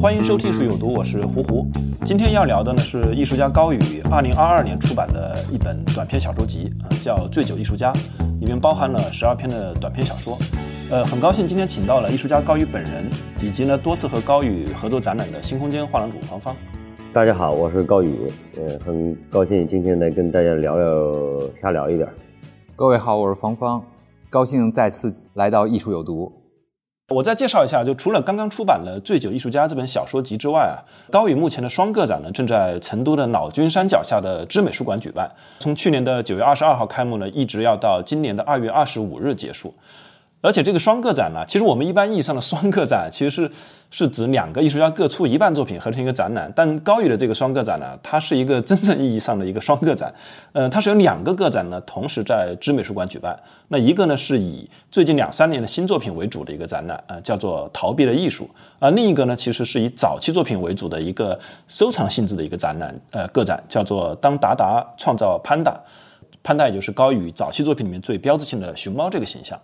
欢迎收听《艺术有毒》，我是胡胡。今天要聊的呢是艺术家高宇二零二二年出版的一本短篇小说集，啊，叫《醉酒艺术家》，里面包含了十二篇的短篇小说。呃，很高兴今天请到了艺术家高宇本人，以及呢多次和高宇合作展览的新空间画廊主黄芳。大家好，我是高宇，呃，很高兴今天来跟大家聊聊，瞎聊一点。各位好，我是黄芳，高兴再次来到《艺术有毒》。我再介绍一下，就除了刚刚出版的《醉酒艺术家》这本小说集之外啊，高宇目前的双个展呢，正在成都的老君山脚下的知美术馆举办，从去年的九月二十二号开幕呢，一直要到今年的二月二十五日结束。而且这个双个展呢，其实我们一般意义上的双个展，其实是是指两个艺术家各出一半作品合成一个展览。但高宇的这个双个展呢，它是一个真正意义上的一个双个展。呃，它是有两个个展呢，同时在知美术馆举办。那一个呢是以最近两三年的新作品为主的一个展览，呃，叫做《逃避的艺术》。啊，另一个呢其实是以早期作品为主的一个收藏性质的一个展览，呃，个展叫做《当达达创造潘达》，潘达也就是高宇早期作品里面最标志性的熊猫这个形象。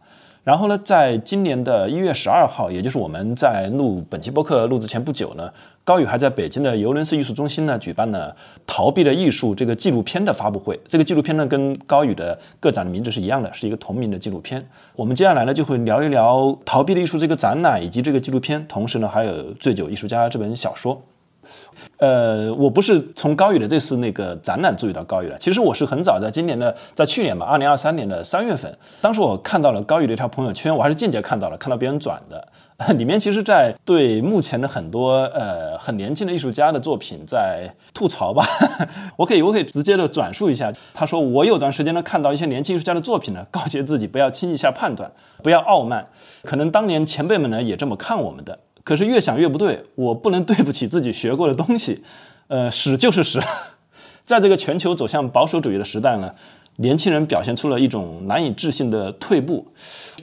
然后呢，在今年的一月十二号，也就是我们在录本期播客录制前不久呢，高宇还在北京的尤伦斯艺术中心呢举办了《逃避的艺术》这个纪录片的发布会。这个纪录片呢，跟高宇的个展的名字是一样的，是一个同名的纪录片。我们接下来呢，就会聊一聊《逃避的艺术》这个展览以及这个纪录片，同时呢，还有《醉酒艺术家》这本小说。呃，我不是从高宇的这次那个展览注意到高宇的，其实我是很早在今年的，在去年吧，二零二三年的三月份，当时我看到了高宇的一条朋友圈，我还是间接看到了，看到别人转的，里面其实，在对目前的很多呃很年轻的艺术家的作品在吐槽吧，我可以我可以直接的转述一下，他说我有段时间呢看到一些年轻艺术家的作品呢，告诫自己不要轻易下判断，不要傲慢，可能当年前辈们呢也这么看我们的。可是越想越不对，我不能对不起自己学过的东西，呃，屎就是屎。在这个全球走向保守主义的时代呢，年轻人表现出了一种难以置信的退步。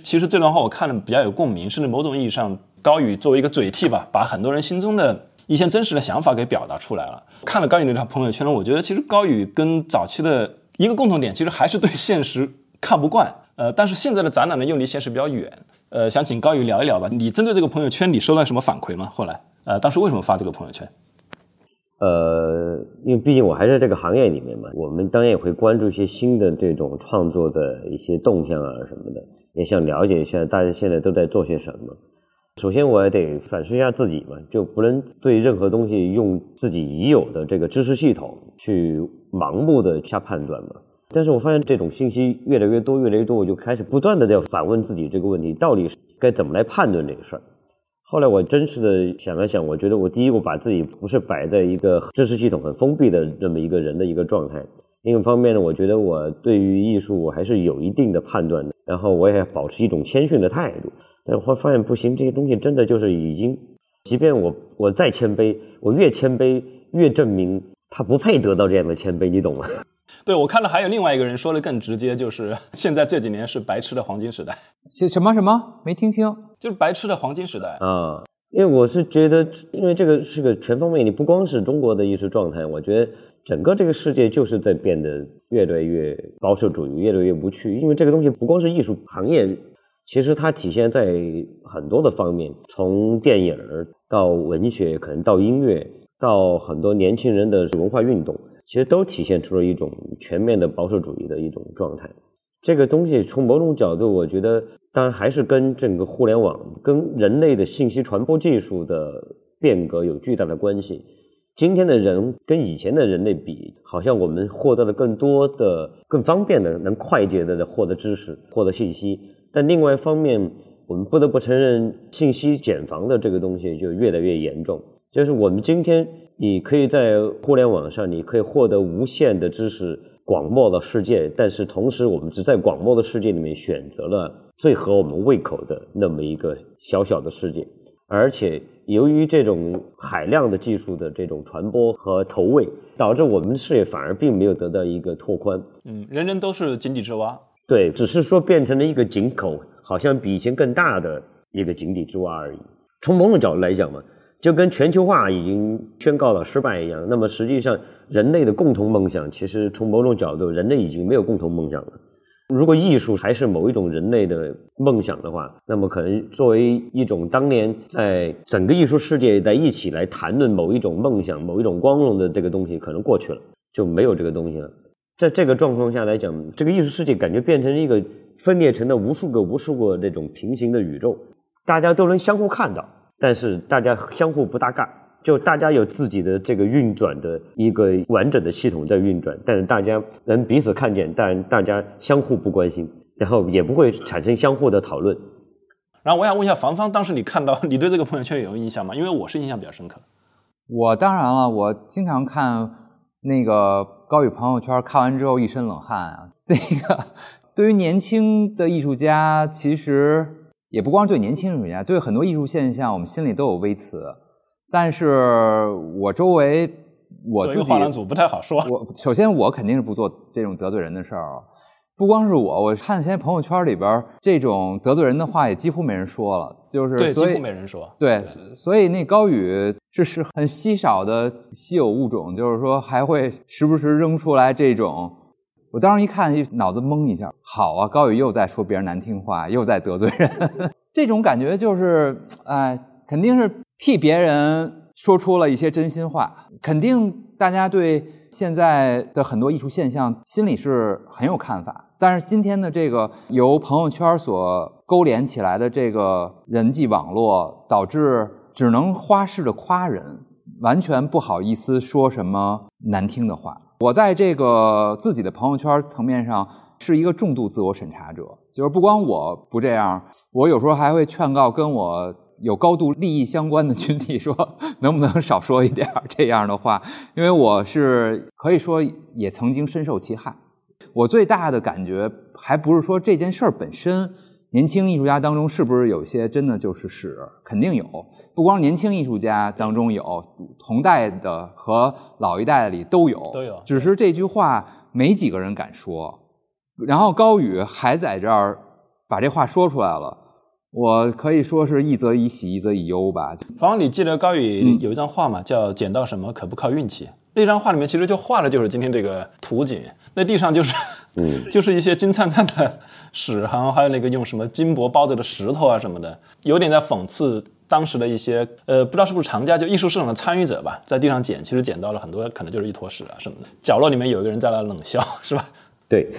其实这段话我看了比较有共鸣，甚至某种意义上，高宇作为一个嘴替吧，把很多人心中的一些真实的想法给表达出来了。看了高宇那条朋友圈呢，我觉得其实高宇跟早期的一个共同点，其实还是对现实看不惯。呃，但是现在的展览呢，又离现实比较远。呃，想请高宇聊一聊吧。你针对这个朋友圈，你收到什么反馈吗？后来，呃，当时为什么发这个朋友圈？呃，因为毕竟我还在这个行业里面嘛，我们当然也会关注一些新的这种创作的一些动向啊什么的，也想了解一下大家现在都在做些什么。首先，我也得反思一下自己嘛，就不能对任何东西用自己已有的这个知识系统去盲目的下判断嘛。但是我发现这种信息越来越多，越来越多，我就开始不断的在反问自己这个问题：到底该怎么来判断这个事儿？后来我真实的想了想，我觉得我第一，我把自己不是摆在一个知识系统很封闭的这么一个人的一个状态；另一方面呢，我觉得我对于艺术我还是有一定的判断的，然后我也保持一种谦逊的态度。但我发现不行，这些东西真的就是已经，即便我我再谦卑，我越谦卑越证明他不配得到这样的谦卑，你懂吗？对，我看了还有另外一个人说的更直接，就是 现在这几年是白痴的黄金时代。什什么什么？没听清？就是白痴的黄金时代啊！因为我是觉得，因为这个是个全方面，你不光是中国的艺术状态，我觉得整个这个世界就是在变得越来越保守主义，越来越无趣。因为这个东西不光是艺术行业，其实它体现在很多的方面，从电影到文学，可能到音乐，到很多年轻人的文化运动。其实都体现出了一种全面的保守主义的一种状态。这个东西从某种角度，我觉得当然还是跟整个互联网、跟人类的信息传播技术的变革有巨大的关系。今天的人跟以前的人类比，好像我们获得了更多的、更方便的、能快捷的获得知识、获得信息。但另外一方面，我们不得不承认，信息茧房的这个东西就越来越严重。就是我们今天。你可以在互联网上，你可以获得无限的知识，广袤的世界，但是同时我们只在广袤的世界里面选择了最合我们胃口的那么一个小小的世界，而且由于这种海量的技术的这种传播和投喂，导致我们的视野反而并没有得到一个拓宽。嗯，人人都是井底之蛙。对，只是说变成了一个井口，好像比以前更大的一个井底之蛙而已。从某种角度来讲嘛。就跟全球化已经宣告了失败一样，那么实际上人类的共同梦想，其实从某种角度，人类已经没有共同梦想了。如果艺术还是某一种人类的梦想的话，那么可能作为一种当年在整个艺术世界在一起来谈论某一种梦想、某一种光荣的这个东西，可能过去了，就没有这个东西了。在这个状况下来讲，这个艺术世界感觉变成一个分裂成了无数个、无数个这种平行的宇宙，大家都能相互看到。但是大家相互不搭嘎，就大家有自己的这个运转的一个完整的系统在运转，但是大家能彼此看见，但大家相互不关心，然后也不会产生相互的讨论。然后我想问一下房方，当时你看到你对这个朋友圈有印象吗？因为我是印象比较深刻。我当然了，我经常看那个高宇朋友圈，看完之后一身冷汗啊。那个对于年轻的艺术家，其实。也不光对年轻艺术家，对很多艺术现象，我们心里都有微词。但是我周围，我自己画廊组不太好说。我首先我肯定是不做这种得罪人的事儿。不光是我，我看现在朋友圈里边这种得罪人的话，也几乎没人说了。就是对，几乎没人说。对，所以那高宇这是很稀少的稀有物种，就是说还会时不时扔出来这种。我当时一看，脑子懵一下。好啊，高宇又在说别人难听话，又在得罪人。这种感觉就是，哎，肯定是替别人说出了一些真心话。肯定大家对现在的很多艺术现象心里是很有看法。但是今天的这个由朋友圈所勾连起来的这个人际网络，导致只能花式的夸人，完全不好意思说什么难听的话。我在这个自己的朋友圈层面上是一个重度自我审查者，就是不光我不这样，我有时候还会劝告跟我有高度利益相关的群体说，能不能少说一点这样的话，因为我是可以说也曾经深受其害。我最大的感觉还不是说这件事儿本身。年轻艺术家当中是不是有些真的就是屎？肯定有，不光年轻艺术家当中有，同代的和老一代里都有，都有。只是这句话没几个人敢说，然后高宇还在这儿把这话说出来了，我可以说是一则以喜，一则以忧吧。方，你记得高宇有一张画吗？叫“捡到什么可不靠运气”。那张画里面其实就画的就是今天这个图景，那地上就是，嗯，就是一些金灿灿的屎，然后还有那个用什么金箔包着的石头啊什么的，有点在讽刺当时的一些，呃，不知道是不是藏家，就艺术市场的参与者吧，在地上捡，其实捡到了很多，可能就是一坨屎啊什么的。角落里面有一个人在那冷笑，是吧？对，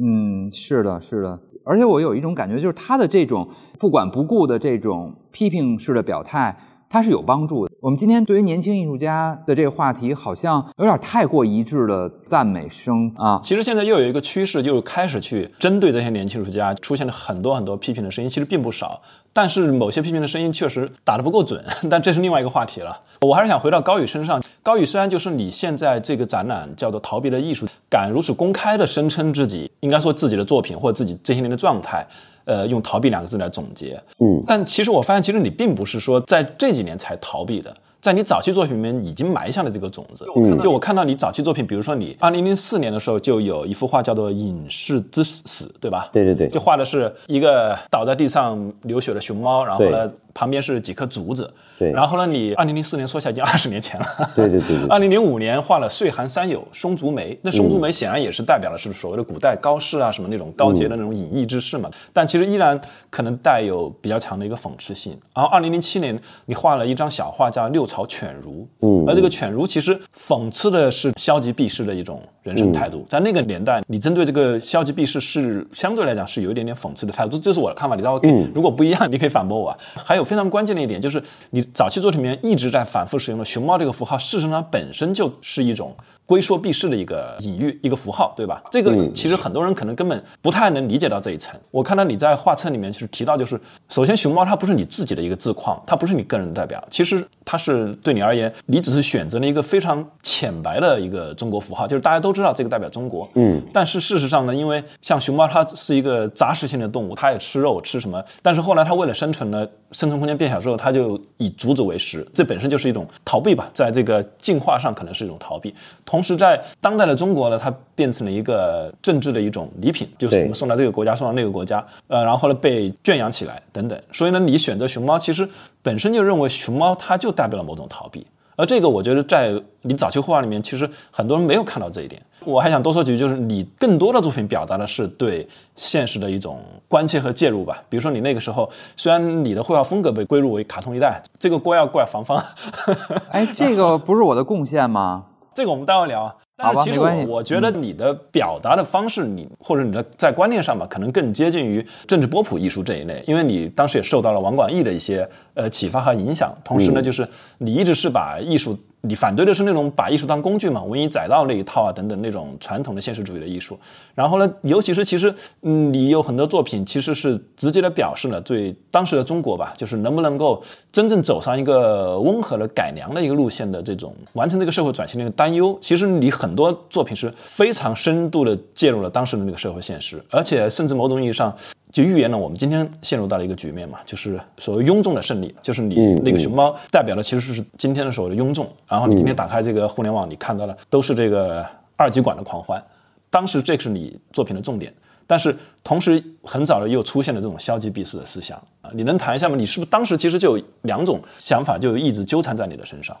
嗯，是的，是的。而且我有一种感觉，就是他的这种不管不顾的这种批评式的表态。他是有帮助的。我们今天对于年轻艺术家的这个话题，好像有点太过一致的赞美声啊。其实现在又有一个趋势，就是开始去针对这些年轻艺术家，出现了很多很多批评的声音，其实并不少。但是某些批评的声音确实打得不够准，但这是另外一个话题了。我还是想回到高宇身上。高宇虽然就是你现在这个展览叫做“逃避的艺术”，敢如此公开的声称自己，应该说自己的作品或者自己这些年的状态。呃，用逃避两个字来总结，嗯，但其实我发现，其实你并不是说在这几年才逃避的，在你早期作品里面已经埋下了这个种子。嗯，就我看到你早期作品，比如说你二零零四年的时候就有一幅画叫做《隐士之死》，对吧？对对对，就画的是一个倒在地上流血的熊猫，然后呢。旁边是几棵竹子，对。然后呢，你二零零四年说起来已经二十年前了，对对对。二零零五年画了《岁寒三友》松竹梅，那松竹梅显然也是代表的是所谓的古代高士啊什么那种高洁的那种隐逸之士嘛，但其实依然可能带有比较强的一个讽刺性。然后二零零七年你画了一张小画叫《六朝犬儒》，嗯，而这个犬儒其实讽刺的是消极避世的一种人生态度，在那个年代，你针对这个消极避世是相对来讲是有一点点讽刺的态度，这是我的看法。你倒可以，如果不一样，你可以反驳我。还有。非常关键的一点就是，你早期作品里面一直在反复使用的熊猫这个符号，事实上本身就是一种龟缩避世的一个隐喻、一个符号，对吧？这个其实很多人可能根本不太能理解到这一层。我看到你在画册里面是提到，就是首先熊猫它不是你自己的一个自况，它不是你个人的代表，其实它是对你而言，你只是选择了一个非常浅白的一个中国符号，就是大家都知道这个代表中国。嗯。但是事实上呢，因为像熊猫它是一个杂食性的动物，它也吃肉吃什么，但是后来它为了生存呢，生存空间变小之后，它就以竹子为食，这本身就是一种逃避吧，在这个进化上可能是一种逃避。同时，在当代的中国呢，它变成了一个政治的一种礼品，就是我们送到这个国家，送到那个国家，呃，然后呢被圈养起来等等。所以呢，你选择熊猫，其实本身就认为熊猫它就代表了某种逃避。而这个，我觉得在你早期绘画里面，其实很多人没有看到这一点。我还想多说几句，就是你更多的作品表达的是对现实的一种关切和介入吧。比如说你那个时候，虽然你的绘画风格被归入为卡通一代，这个锅要怪防方。哎，这个不是我的贡献吗？这个我们待会聊啊。但是其实我我觉得你的表达的方式，你或者你的在观念上吧，可能更接近于政治波普艺术这一类，因为你当时也受到了王广义的一些呃启发和影响，同时呢，就是你一直是把艺术。你反对的是那种把艺术当工具嘛，文以载道那一套啊，等等那种传统的现实主义的艺术。然后呢，尤其是其实，嗯，你有很多作品其实是直接的表示了对当时的中国吧，就是能不能够真正走上一个温和的改良的一个路线的这种完成这个社会转型的一个担忧。其实你很多作品是非常深度的介入了当时的那个社会现实，而且甚至某种意义上。就预言了我们今天陷入到了一个局面嘛，就是所谓庸众的胜利，就是你那个熊猫代表的其实是今天的所谓的庸众。然后你今天打开这个互联网，你看到了都是这个二极管的狂欢。当时这是你作品的重点，但是同时很早的又出现了这种消极避世的思想啊。你能谈一下吗？你是不是当时其实就有两种想法，就一直纠缠在你的身上？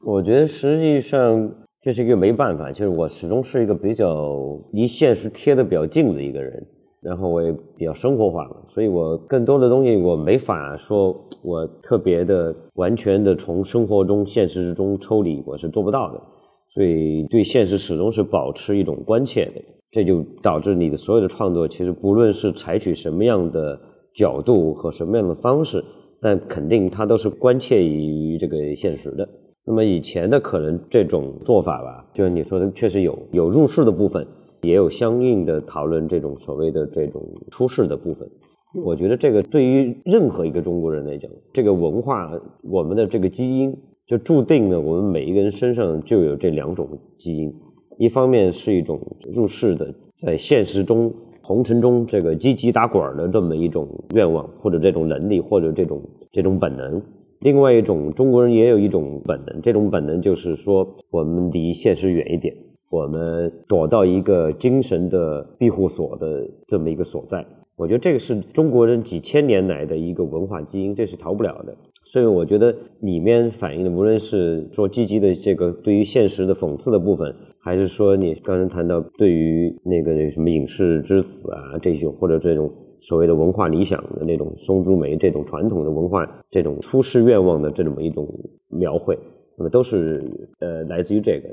我觉得实际上这是一个没办法，就是我始终是一个比较离现实贴的比较近的一个人。然后我也比较生活化了，所以我更多的东西我没法说，我特别的完全的从生活中、现实之中抽离，我是做不到的。所以对现实始终是保持一种关切的，这就导致你的所有的创作，其实不论是采取什么样的角度和什么样的方式，但肯定它都是关切于这个现实的。那么以前的可能这种做法吧，就像你说的，确实有有入世的部分。也有相应的讨论这种所谓的这种出世的部分，我觉得这个对于任何一个中国人来讲，这个文化我们的这个基因就注定了我们每一个人身上就有这两种基因，一方面是一种入世的，在现实中红尘中这个积极打滚的这么一种愿望或者这种能力或者这种这种本能，另外一种中国人也有一种本能，这种本能就是说我们离现实远一点。我们躲到一个精神的庇护所的这么一个所在，我觉得这个是中国人几千年来的一个文化基因，这是逃不了的。所以我觉得里面反映的，无论是说积极的这个对于现实的讽刺的部分，还是说你刚才谈到对于那个什么影视之死啊这种，或者这种所谓的文化理想的那种松竹梅这种传统的文化这种出世愿望的这么一种描绘，那么都是呃来自于这个。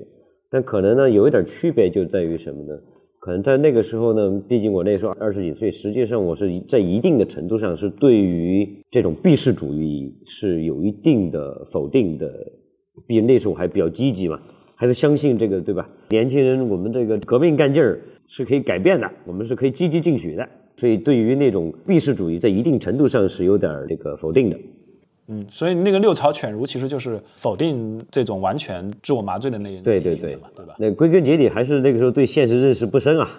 但可能呢，有一点区别就在于什么呢？可能在那个时候呢，毕竟我那时候二十几岁，实际上我是在一定的程度上是对于这种避世主义是有一定的否定的。毕竟那时候还比较积极嘛，还是相信这个，对吧？年轻人，我们这个革命干劲儿是可以改变的，我们是可以积极进取的。所以对于那种避世主义，在一定程度上是有点这个否定的。嗯，所以那个六朝犬儒其实就是否定这种完全自我麻醉的那一对对对嘛，对吧？那归根结底还是那个时候对现实认识不深啊，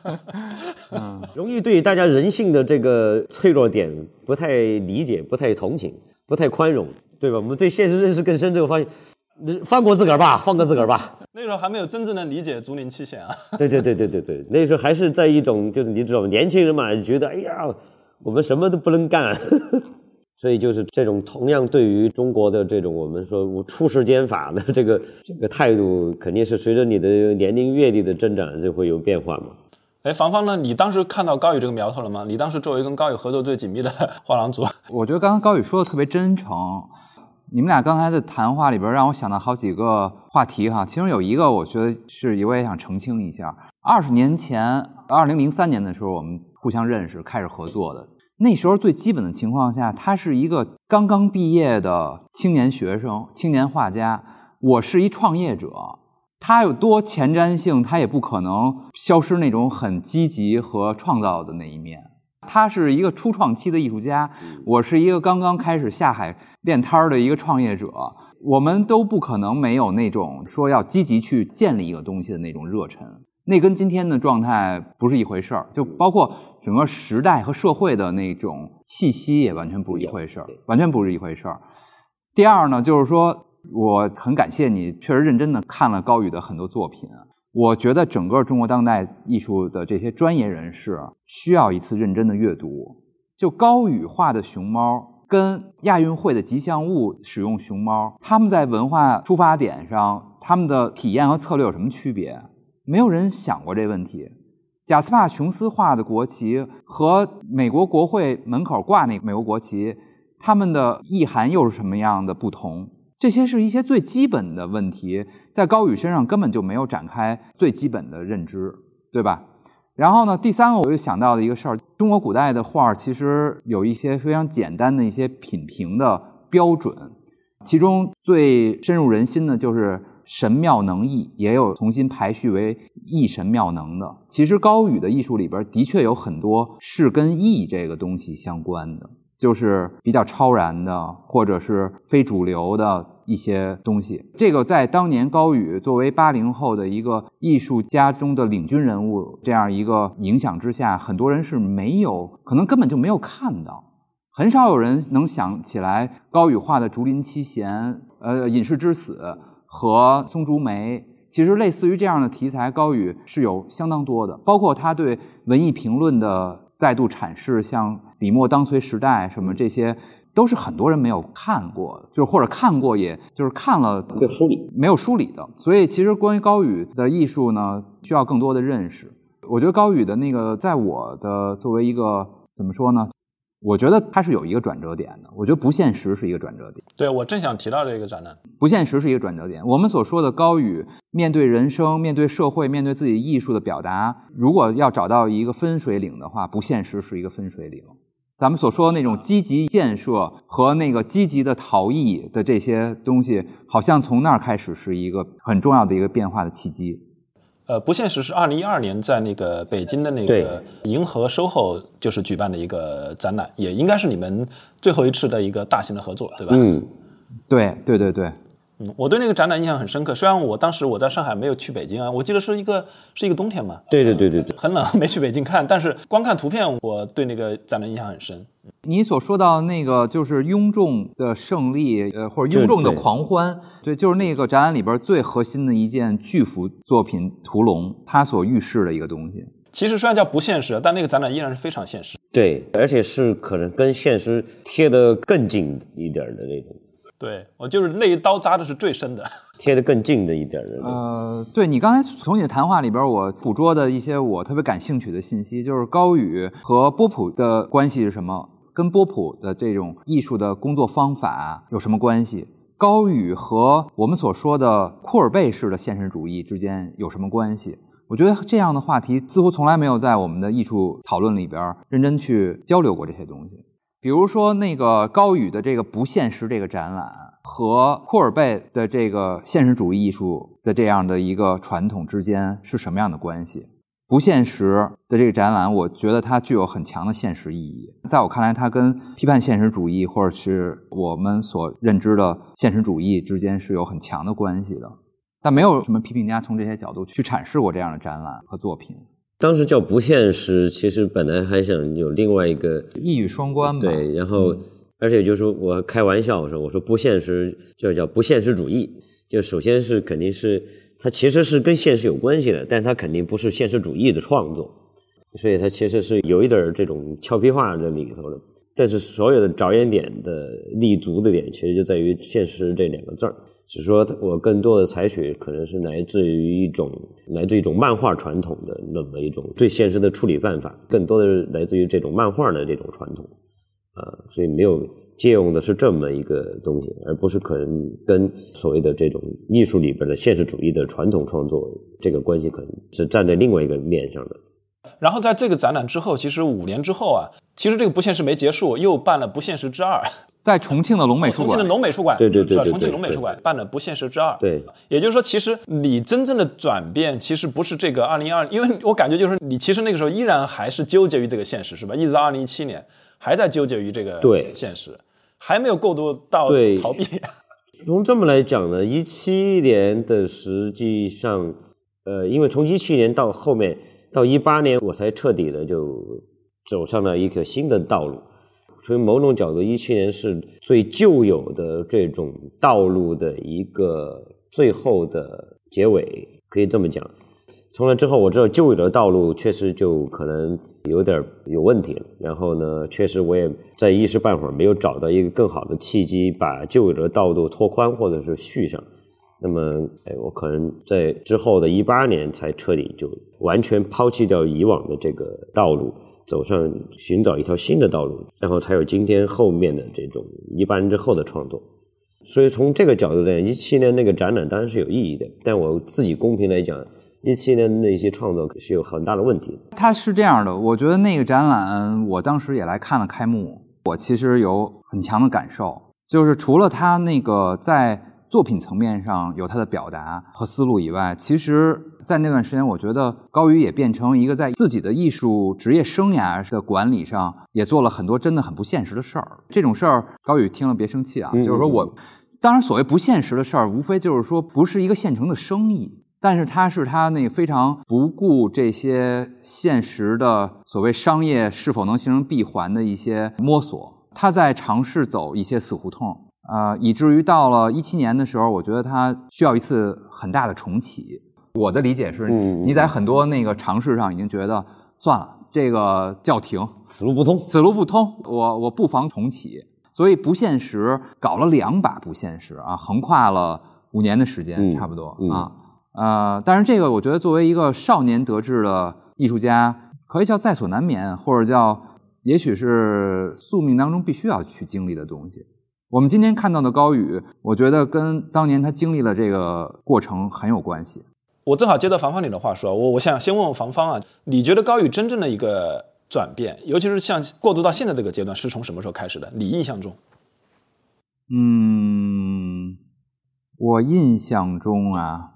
嗯，容易对大家人性的这个脆弱点不太理解、不太同情、不太宽容，对吧？我们对现实认识更深之后发现，放过自个儿吧，放过自个儿吧。那时候还没有真正的理解竹林七贤啊。对对对对对对，那时候还是在一种就是你知道吗？年轻人嘛，觉得哎呀，我们什么都不能干。所以就是这种同样对于中国的这种我们说出世间法的这个这个态度，肯定是随着你的年龄阅历的增长就会有变化嘛。哎，房芳呢？你当时看到高宇这个苗头了吗？你当时作为跟高宇合作最紧密的 画廊组，我觉得刚刚高宇说的特别真诚。你们俩刚才的谈话里边让我想到好几个话题哈，其中有一个我觉得是我也想澄清一下。二十年前，二零零三年的时候，我们互相认识，开始合作的。那时候最基本的情况下，他是一个刚刚毕业的青年学生、青年画家，我是一创业者。他有多前瞻性，他也不可能消失那种很积极和创造的那一面。他是一个初创期的艺术家，我是一个刚刚开始下海练摊儿的一个创业者，我们都不可能没有那种说要积极去建立一个东西的那种热忱。那跟今天的状态不是一回事儿，就包括整个时代和社会的那种气息也完全不是一回事儿，完全不是一回事儿。第二呢，就是说。我很感谢你，确实认真的看了高宇的很多作品。我觉得整个中国当代艺术的这些专业人士需要一次认真的阅读。就高宇画的熊猫，跟亚运会的吉祥物使用熊猫，他们在文化出发点上，他们的体验和策略有什么区别？没有人想过这问题。贾斯帕琼斯画的国旗和美国国会门口挂那个美国国旗，他们的意涵又是什么样的不同？这些是一些最基本的问题，在高宇身上根本就没有展开最基本的认知，对吧？然后呢，第三个我就想到的一个事儿，中国古代的画其实有一些非常简单的一些品评的标准，其中最深入人心的就是神妙能逸，也有重新排序为逸神妙能的。其实高宇的艺术里边的确有很多是跟逸这个东西相关的。就是比较超然的，或者是非主流的一些东西。这个在当年高宇作为八零后的一个艺术家中的领军人物这样一个影响之下，很多人是没有，可能根本就没有看到，很少有人能想起来高宇画的《竹林七贤》、呃《隐士之死》和《松竹梅》。其实类似于这样的题材，高宇是有相当多的，包括他对文艺评论的。再度阐释，像笔墨当随时代什么这些，都是很多人没有看过，就或者看过，也就是看了没有梳理，没有梳理的。所以，其实关于高宇的艺术呢，需要更多的认识。我觉得高宇的那个，在我的作为一个怎么说呢？我觉得它是有一个转折点的。我觉得不现实是一个转折点。对，我正想提到这个展览，不现实是一个转折点。我们所说的高宇面对人生、面对社会、面对自己艺术的表达，如果要找到一个分水岭的话，不现实是一个分水岭。咱们所说的那种积极建设和那个积极的逃逸的这些东西，好像从那儿开始是一个很重要的一个变化的契机。呃，不现实是二零一二年在那个北京的那个银河 SOHO 就是举办的一个展览，也应该是你们最后一次的一个大型的合作，对吧？嗯，对对对对。嗯，我对那个展览印象很深刻。虽然我当时我在上海没有去北京啊，我记得是一个是一个冬天嘛。对对对对对，很冷，没去北京看。但是光看图片，我对那个展览印象很深。你所说到那个就是雍仲的胜利，呃，或者雍仲的狂欢，对，就是那个展览里边最核心的一件巨幅作品《屠龙》，它所预示的一个东西。其实虽然叫不现实，但那个展览依然是非常现实。对，而且是可能跟现实贴得更近一点的那种。对我就是那一刀扎的是最深的，贴得更近的一点的。呃，对你刚才从你的谈话里边，我捕捉的一些我特别感兴趣的信息，就是高宇和波普的关系是什么？跟波普的这种艺术的工作方法有什么关系？高宇和我们所说的库尔贝式的现实主义之间有什么关系？我觉得这样的话题似乎从来没有在我们的艺术讨论里边认真去交流过这些东西。比如说，那个高宇的这个不现实这个展览，和库尔贝的这个现实主义艺术的这样的一个传统之间是什么样的关系？不现实的这个展览，我觉得它具有很强的现实意义。在我看来，它跟批判现实主义或者是我们所认知的现实主义之间是有很强的关系的。但没有什么批评家从这些角度去阐释过这样的展览和作品。当时叫不现实，其实本来还想有另外一个一语双关嘛。对，然后而且就是说我开玩笑说，我说不现实就叫不现实主义，就首先是肯定是它其实是跟现实有关系的，但它肯定不是现实主义的创作，所以它其实是有一点这种俏皮话在里头的。但是所有的着眼点的立足的点，其实就在于现实这两个字儿。只是说，我更多的采取可能是来自于一种来自一种漫画传统的那么一种对现实的处理办法，更多的是来自于这种漫画的这种传统，啊，所以没有借用的是这么一个东西，而不是可能跟所谓的这种艺术里边的现实主义的传统创作这个关系，可能是站在另外一个面上的。然后在这个展览之后，其实五年之后啊。其实这个不现实没结束，又办了《不现实之二》，在重庆的龙美术馆重庆的。龙美术馆，对对对重庆龙美术馆办了《不现实之二》。对，也就是说，其实你真正的转变，其实不是这个二零二，因为我感觉就是你其实那个时候依然还是纠结于这个现实，是吧？一直到二零一七年，还在纠结于这个对现实，还没有过渡到逃避。从这么来讲呢，一七年的实际上，呃，因为从一七年到后面到一八年，我才彻底的就走上了一个新的道路。所以某种角度，一七年是最旧有的这种道路的一个最后的结尾，可以这么讲。从那之后，我知道旧有的道路确实就可能有点有问题了。然后呢，确实我也在一时半会儿没有找到一个更好的契机，把旧有的道路拓宽或者是续上。那么，哎，我可能在之后的一八年才彻底就完全抛弃掉以往的这个道路，走上寻找一条新的道路，然后才有今天后面的这种一八年之后的创作。所以从这个角度来讲，一七年那个展览当然是有意义的，但我自己公平来讲，一七年那些创作是有很大的问题的。它是这样的，我觉得那个展览，我当时也来看了开幕，我其实有很强的感受，就是除了他那个在作品层面上有他的表达和思路以外，其实，在那段时间，我觉得高宇也变成一个在自己的艺术职业生涯的管理上，也做了很多真的很不现实的事儿。这种事儿，高宇听了别生气啊，嗯就是说我，当然所谓不现实的事儿，无非就是说不是一个现成的生意。但是他是他那个非常不顾这些现实的所谓商业是否能形成闭环的一些摸索，他在尝试走一些死胡同，啊、以至于到了一七年的时候，我觉得他需要一次很大的重启。我的理解是，你在很多那个尝试上已经觉得算了，这个叫停，此路不通。此路不通，我我不妨重启。所以不现实搞了两把不现实啊，横跨了五年的时间，嗯差不多、嗯啊。呃，但是这个我觉得作为一个少年得志的艺术家，可以叫在所难免，或者叫也许是宿命当中必须要去经历的东西。我们今天看到的高宇，我觉得跟当年他经历了这个过程很有关系。我正好接到房房你的话说，我我想先问问房方啊，你觉得高宇真正的一个转变，尤其是像过渡到现在这个阶段，是从什么时候开始的？你印象中？嗯，我印象中啊，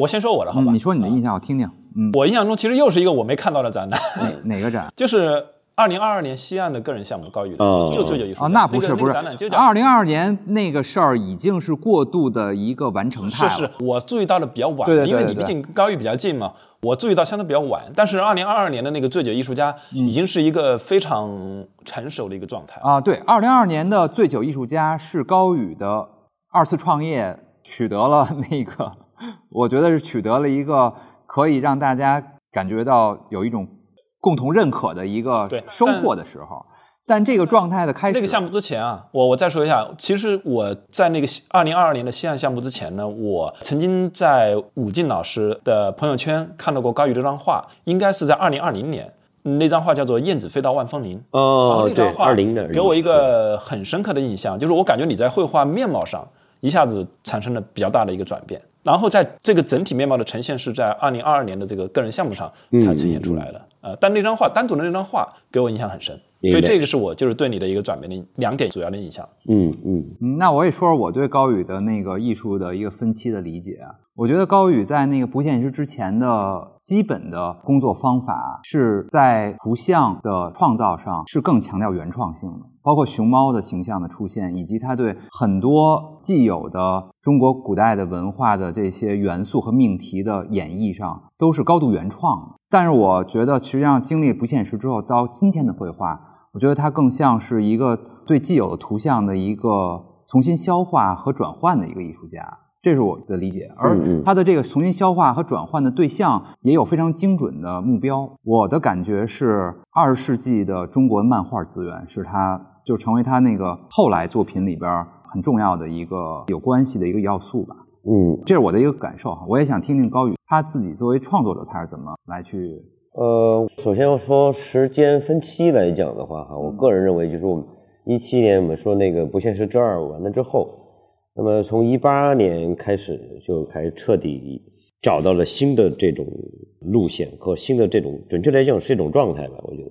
我先说我的好吧？嗯你说你的印象，我听听。嗯，我印象中其实又是一个我没看到的展览，哪哪个展？就是二零二二年西岸的个人项目高宇就醉酒艺术家哦，那不是个不是，二零二二年那个事儿已经是过渡的一个完成态了。是是，我注意到的比较晚，对对对因为你毕竟高宇比较近嘛，我注意到相对比较晚。但是二零二二年的那个醉酒艺术家已经是一个非常成熟的一个状态。啊，对，二零二二年的醉酒艺术家是高宇的二次创业取得了那个，我觉得是取得了一个可以让大家感觉到有一种共同认可的一个对收获的时候。但这个状态的开始，那个项目之前啊，我我再说一下，其实我在那个二零二二年的西岸项目之前呢，我曾经在武进老师的朋友圈看到过高宇这张画，应该是在二零二零年，那张画叫做《燕子飞到万峰林》。哦，张画二零的给我一个很深刻的印象，就是我感觉你在绘画面貌上一下子产生了比较大的一个转变，然后在这个整体面貌的呈现是在二零二二年的这个个人项目上才呈现出来的。呃，但那张画单独的那张画给我印象很深，所以这个是我就是对你的一个转变的两点主要的印象。嗯嗯嗯，那我也说说我对高宇的那个艺术的一个分期的理解啊。我觉得高宇在那个不现实之前的基本的工作方法是在图像的创造上是更强调原创性的，包括熊猫的形象的出现，以及他对很多既有的中国古代的文化的这些元素和命题的演绎上，都是高度原创的。但是我觉得，实际上经历不现实之后，到今天的绘画，我觉得它更像是一个对既有的图像的一个重新消化和转换的一个艺术家，这是我的理解。而他的这个重新消化和转换的对象也有非常精准的目标。我的感觉是，二十世纪的中国漫画资源是他就成为他那个后来作品里边很重要的一个有关系的一个要素吧。嗯，这是我的一个感受哈，我也想听听高宇他自己作为创作者他是怎么来去呃，首先要说时间分期来讲的话，哈，我个人认为就是我们一七年我们说那个不现实之二完了之后，那么从一八年开始就开始彻底找到了新的这种路线和新的这种，准确来讲是一种状态吧，我觉得。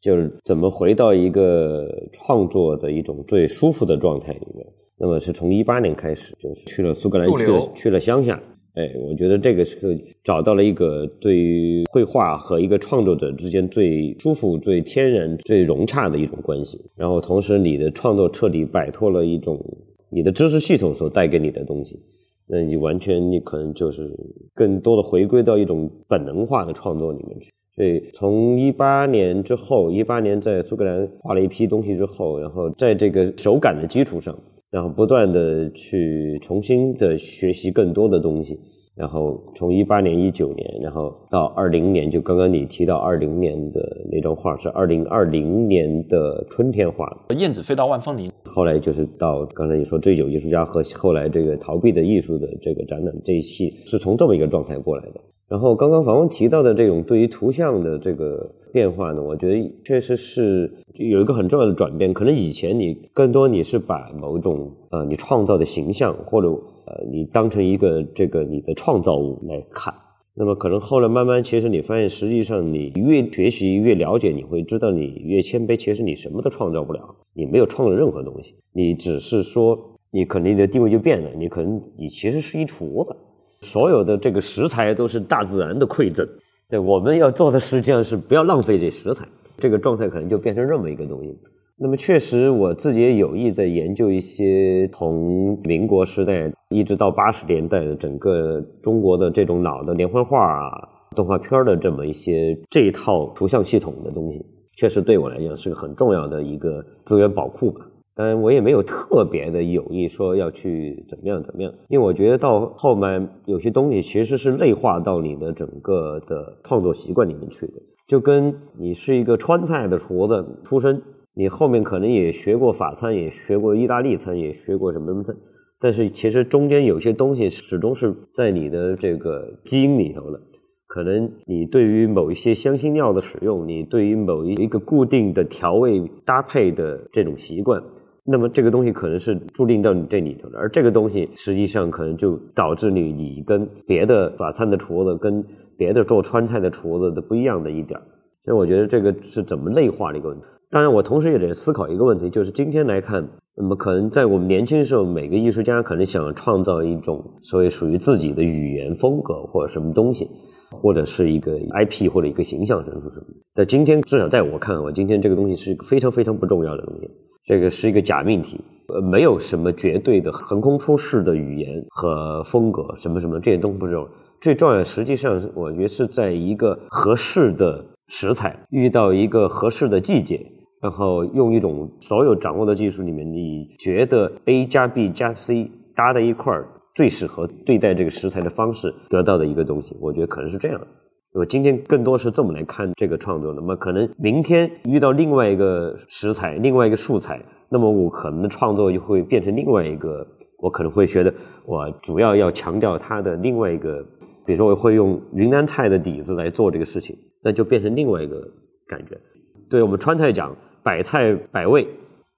就是怎么回到一个创作的一种最舒服的状态里面。那么是从一八年开始，就是去了苏格兰，去了去了乡下。哎，我觉得这个是找到了一个对于绘画和一个创作者之间最舒服、最天然、最融洽的一种关系。然后同时，你的创作彻底摆脱了一种你的知识系统所带给你的东西，那你完全你可能就是更多的回归到一种本能化的创作里面去。所以从一八年之后，一八年在苏格兰画了一批东西之后，然后在这个手感的基础上。然后不断的去重新的学习更多的东西，然后从一八年、一九年，然后到二零年，就刚刚你提到二零年的那张画是二零二零年的春天画的《燕子飞到万峰林》，后来就是到刚才你说醉酒艺术家和后来这个逃避的艺术的这个展览这一期，是从这么一个状态过来的。然后刚刚房峰提到的这种对于图像的这个变化呢，我觉得确实是有一个很重要的转变。可能以前你更多你是把某种呃你创造的形象或者呃你当成一个这个你的创造物来看，那么可能后来慢慢其实你发现，实际上你越学习越了解，你会知道你越谦卑，其实你什么都创造不了，你没有创造任何东西，你只是说你可能你的地位就变了，你可能你其实是一厨子。所有的这个食材都是大自然的馈赠，对，我们要做的实际上是不要浪费这食材，这个状态可能就变成这么一个东西。那么确实，我自己也有意在研究一些从民国时代一直到八十年代的整个中国的这种老的连环画啊、动画片的这么一些这一套图像系统的东西，确实对我来讲是个很重要的一个资源宝库吧。当然，我也没有特别的有意说要去怎么样怎么样，因为我觉得到后面有些东西其实是内化到你的整个的创作习惯里面去的。就跟你是一个川菜的厨子出身，你后面可能也学过法餐，也学过意大利餐，也学过什么什么菜，但是其实中间有些东西始终是在你的这个基因里头的。可能你对于某一些香辛料的使用，你对于某一一个固定的调味搭配的这种习惯。那么这个东西可能是注定到你这里头的，而这个东西实际上可能就导致你你跟别的法餐的厨子、跟别的做川菜的厨子的不一样的一点。所以我觉得这个是怎么内化的一个问题。当然，我同时也得思考一个问题，就是今天来看，那么可能在我们年轻的时候，每个艺术家可能想创造一种所谓属于自己的语言风格或者什么东西，或者是一个 IP 或者一个形象什么什么。但今天，至少在我看，我今天这个东西是一个非常非常不重要的东西。这个是一个假命题，呃，没有什么绝对的横空出世的语言和风格，什么什么这些都不重要。最重要，实际上我觉得是在一个合适的食材遇到一个合适的季节，然后用一种所有掌握的技术里面，你觉得 A 加 B 加 C 搭在一块儿最适合对待这个食材的方式得到的一个东西，我觉得可能是这样的。我今天更多是这么来看这个创作的，那么可能明天遇到另外一个食材、另外一个素材，那么我可能的创作就会变成另外一个，我可能会觉得我主要要强调它的另外一个，比如说我会用云南菜的底子来做这个事情，那就变成另外一个感觉。对我们川菜讲百菜百味，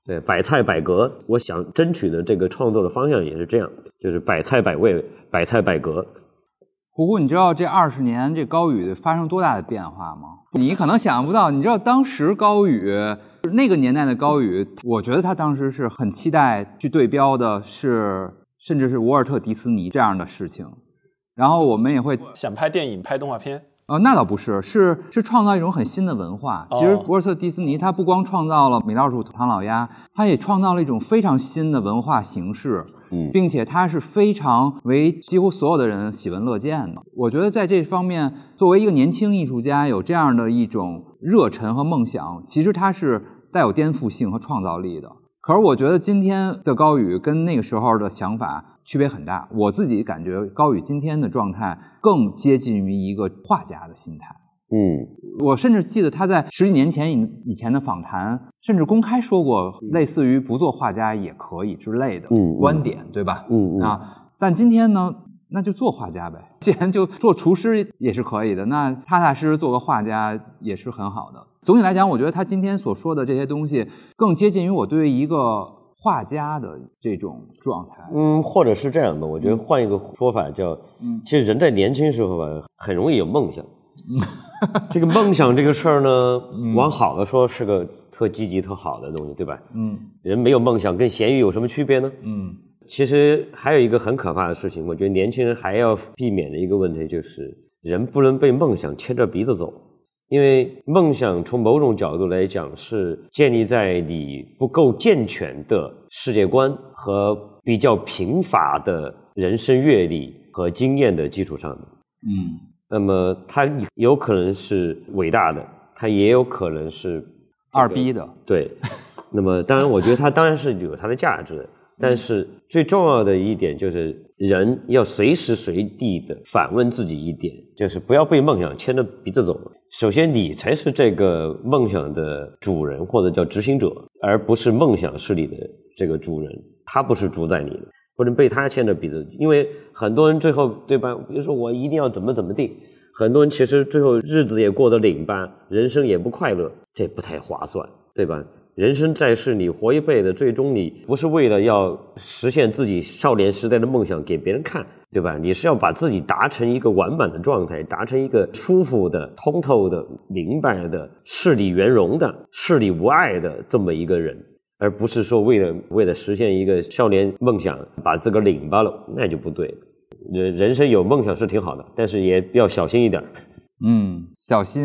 对百菜百格，我想争取的这个创作的方向也是这样，就是百菜百味，百菜百格。胡胡，你知道这二十年这高宇发生多大的变化吗？你可能想象不到，你知道当时高宇那个年代的高宇，我觉得他当时是很期待去对标的是，甚至是沃尔特·迪斯尼这样的事情。然后我们也会想拍电影、拍动画片。呃，那倒不是，是是创造一种很新的文化。其实沃尔特·迪斯尼他不光创造了米老鼠、唐老鸭，他也创造了一种非常新的文化形式。并且他是非常为几乎所有的人喜闻乐见的。我觉得在这方面，作为一个年轻艺术家，有这样的一种热忱和梦想，其实他是带有颠覆性和创造力的。可是我觉得今天的高宇跟那个时候的想法区别很大。我自己感觉高宇今天的状态更接近于一个画家的心态。嗯，我甚至记得他在十几年前以以前的访谈，甚至公开说过类似于不做画家也可以之类的观点，对吧？嗯啊，但今天呢，那就做画家呗。既然就做厨师也是可以的，那踏踏实实做个画家也是很好的。总体来讲，我觉得他今天所说的这些东西，更接近于我对一个画家的这种状态。嗯，或者是这样的，我觉得换一个说法叫，嗯，其实人在年轻时候吧，很容易有梦想。这个梦想这个事儿呢，往好了说是个特积极、特好的东西，对吧？嗯，人没有梦想跟咸鱼有什么区别呢？嗯，其实还有一个很可怕的事情，我觉得年轻人还要避免的一个问题就是，人不能被梦想牵着鼻子走，因为梦想从某种角度来讲是建立在你不够健全的世界观和比较贫乏的人生阅历和经验的基础上的。嗯。那么它有可能是伟大的，它也有可能是二逼的。对，那么当然，我觉得它当然是有它的价值的。但是最重要的一点就是，人要随时随地的反问自己一点，就是不要被梦想牵着鼻子走。首先，你才是这个梦想的主人或者叫执行者，而不是梦想是你的这个主人，他不是主宰你的。不能被他牵着鼻子，因为很多人最后对吧？比如说我一定要怎么怎么地，很多人其实最后日子也过得拧巴，人生也不快乐，这不太划算，对吧？人生在世，你活一辈子，最终你不是为了要实现自己少年时代的梦想给别人看，对吧？你是要把自己达成一个完满的状态，达成一个舒服的、通透的、明白的、事理圆融的、事理无碍的这么一个人。而不是说为了为了实现一个少年梦想把自个儿拧巴了，那就不对。人人生有梦想是挺好的，但是也要小心一点。嗯，小心。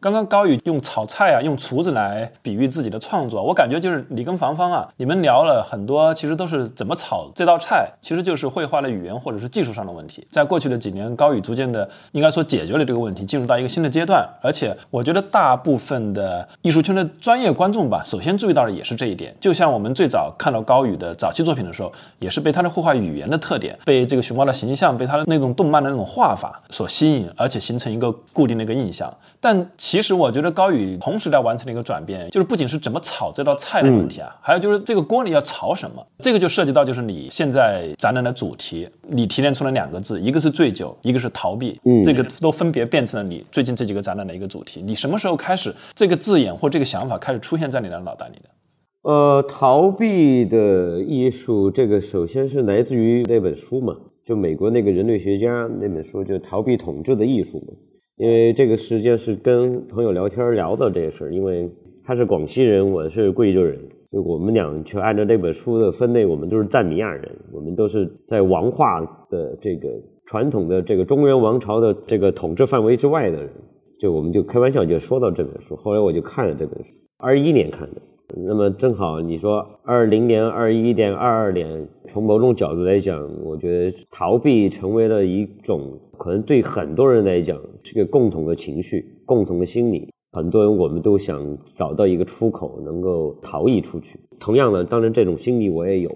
刚刚高宇用炒菜啊，用厨子来比喻自己的创作，我感觉就是你跟房芳啊，你们聊了很多，其实都是怎么炒这道菜，其实就是绘画的语言或者是技术上的问题。在过去的几年，高宇逐渐的应该说解决了这个问题，进入到一个新的阶段。而且我觉得大部分的艺术圈的专业观众吧，首先注意到的也是这一点。就像我们最早看到高宇的早期作品的时候，也是被他的绘画语言的特点，被这个熊猫的形象，被他的那种动漫的那种画法所吸引，而且形成一个固定的一个印象。但实我觉得高宇同时在完成了一个转变，就是不仅是怎么炒这道菜的问题啊，还有就是这个锅里要炒什么，这个就涉及到就是你现在展览的主题，你提炼出了两个字，一个是醉酒，一个是逃避，嗯，这个都分别变成了你最近这几个展览的一个主题。你什么时候开始这个字眼或这个想法开始出现在你的脑袋里的？呃，逃避的艺术，这个首先是来自于那本书嘛，就美国那个人类学家那本书，就《逃避统治的艺术》嘛。因为这个时间是跟朋友聊天聊的这个事儿，因为他是广西人，我是贵州人，就我们俩就按照这本书的分类，我们都是赞米亚人，我们都是在王化的这个传统的这个中原王朝的这个统治范围之外的人，就我们就开玩笑就说到这本书，后来我就看了这本书，二一年看的。那么正好你说二零年、二一年、二二年，从某种角度来讲，我觉得逃避成为了一种可能对很多人来讲是个共同的情绪、共同的心理。很多人我们都想找到一个出口，能够逃逸出去。同样的，当然这种心理我也有，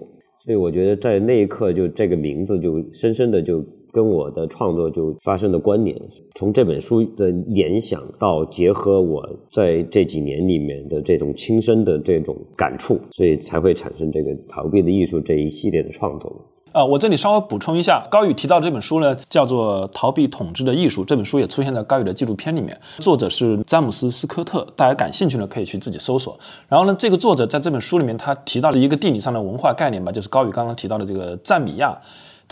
所以我觉得在那一刻，就这个名字就深深的就。跟我的创作就发生的关联，从这本书的联想到结合我在这几年里面的这种亲身的这种感触，所以才会产生这个逃避的艺术这一系列的创作。啊，我这里稍微补充一下，高宇提到这本书呢，叫做《逃避统治的艺术》，这本书也出现在高宇的纪录片里面，作者是詹姆斯·斯科特，大家感兴趣呢可以去自己搜索。然后呢，这个作者在这本书里面他提到了一个地理上的文化概念吧，就是高宇刚刚提到的这个赞比亚。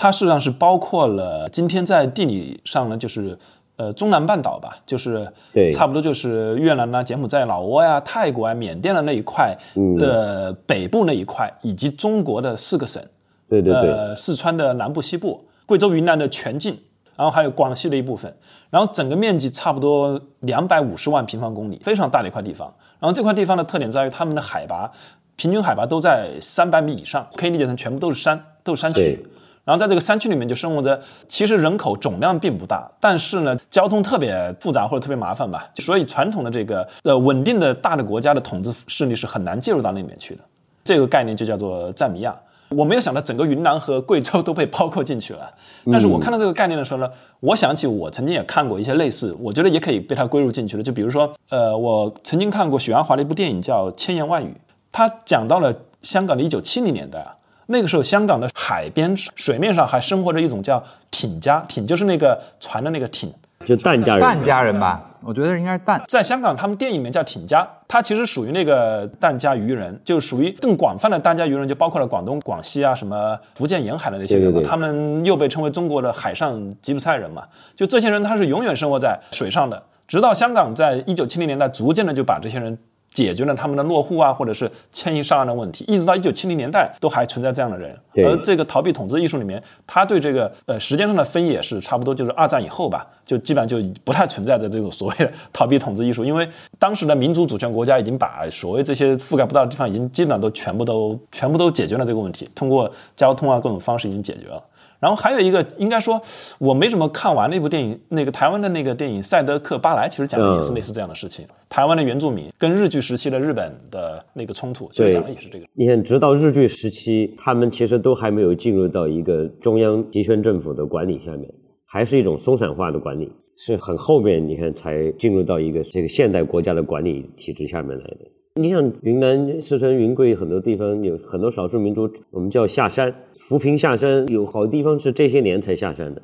它事实上是包括了今天在地理上呢，就是呃中南半岛吧，就是差不多就是越南呐、柬埔寨、老挝呀、泰国啊、缅甸的那一块的北部那一块，以及中国的四个省，对对对呃，四川的南部、西部，贵州、云南的全境，然后还有广西的一部分，然后整个面积差不多两百五十万平方公里，非常大的一块地方。然后这块地方的特点在于它们的海拔，平均海拔都在三百米以上，可以理解成全部都是山，都是山区对。然后在这个山区里面就生活着，其实人口总量并不大，但是呢，交通特别复杂或者特别麻烦吧，所以传统的这个呃稳定的大的国家的统治势力是很难介入到那里面去的。这个概念就叫做赞米亚。我没有想到整个云南和贵州都被包括进去了，但是我看到这个概念的时候呢，我想起我曾经也看过一些类似，我觉得也可以被它归入进去的。就比如说，呃，我曾经看过许鞍华的一部电影叫《千言万语》，它讲到了香港的一九七零年代啊，那个时候香港的海边水面上还生活着一种叫艇家，艇就是那个船的那个艇，就疍家人，疍家人吧，我觉得应该是疍。在香港，他们电影里面叫艇家，他其实属于那个疍家渔人，就属于更广泛的疍家渔人，就包括了广东、广西啊，什么福建沿海的那些人嘛，对对对他们又被称为中国的海上吉普赛人嘛。就这些人，他是永远生活在水上的，直到香港在一九七零年代逐渐的就把这些人。解决了他们的落户啊，或者是迁移上岸的问题，一直到一九七零年代都还存在这样的人。而这个逃避统治艺术里面，他对这个呃时间上的分野是差不多，就是二战以后吧，就基本上就不太存在的这种所谓的逃避统治艺术，因为当时的民主主权国家已经把所谓这些覆盖不到的地方，已经基本上都全部都全部都解决了这个问题，通过交通啊各种方式已经解决了。然后还有一个，应该说我没怎么看完那部电影，那个台湾的那个电影《赛德克·巴莱》，其实讲的也是类似这样的事情。台湾的原住民跟日据时期的日本的那个冲突，其实讲的也是这个。你看，直到日据时期，他们其实都还没有进入到一个中央集权政府的管理下面，还是一种松散化的管理，是很后面你看才进入到一个这个现代国家的管理体制下面来的。你像云南、四川、云贵很多地方有很多少数民族，我们叫下山，扶贫下山，有好地方是这些年才下山的。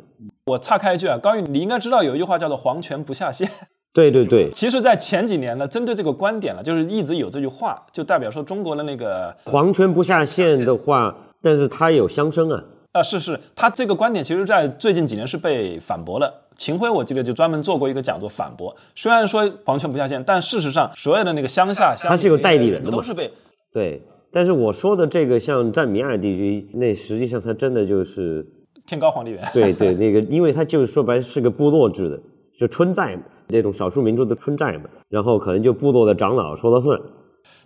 我岔开一句啊，高宇，你应该知道有一句话叫做“皇权不下线 ”。对对对，其实，在前几年呢，针对这个观点了，就是一直有这句话，就代表说中国的那个皇权不下线的话，但是它有相生啊。啊，是是，他这个观点其实在最近几年是被反驳了。秦晖我记得就专门做过一个讲座反驳，虽然说皇权不下线，但事实上所有的那个乡下，他是有代理人的嘛都是被对，但是我说的这个像赞米亚地区，那实际上它真的就是天高皇帝远。对对，那个，因为它就是说白了是个部落制的，就村寨嘛，那种少数民族的村寨嘛，然后可能就部落的长老说了算。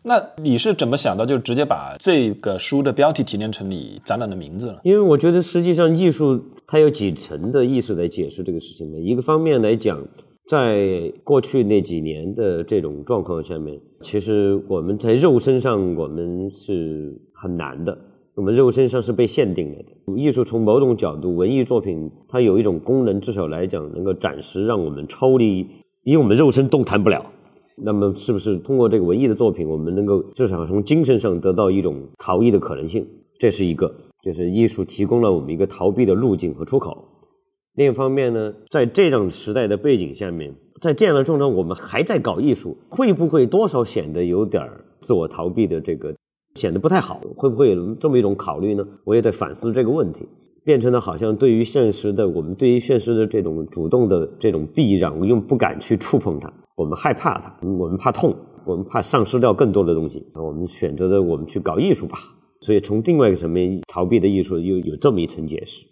那你是怎么想到就直接把这个书的标题提炼成你展览的名字了？因为我觉得实际上艺术它有几层的意思来解释这个事情嘛。一个方面来讲，在过去那几年的这种状况下面，其实我们在肉身上我们是很难的，我们肉身上是被限定了的。艺术从某种角度，文艺作品它有一种功能，至少来讲能够暂时让我们抽离，因为我们肉身动弹不了。那么，是不是通过这个文艺的作品，我们能够至少从精神上得到一种逃逸的可能性？这是一个，就是艺术提供了我们一个逃避的路径和出口。另一方面呢，在这样时代的背景下面，在这样的状况，我们还在搞艺术，会不会多少显得有点自我逃避的这个，显得不太好？会不会有这么一种考虑呢？我也在反思这个问题。变成了好像对于现实的，我们对于现实的这种主动的这种避让，我又不敢去触碰它，我们害怕它，我们怕痛，我们怕丧失掉更多的东西，我们选择的我们去搞艺术吧。所以从另外一个层面，逃避的艺术又有这么一层解释。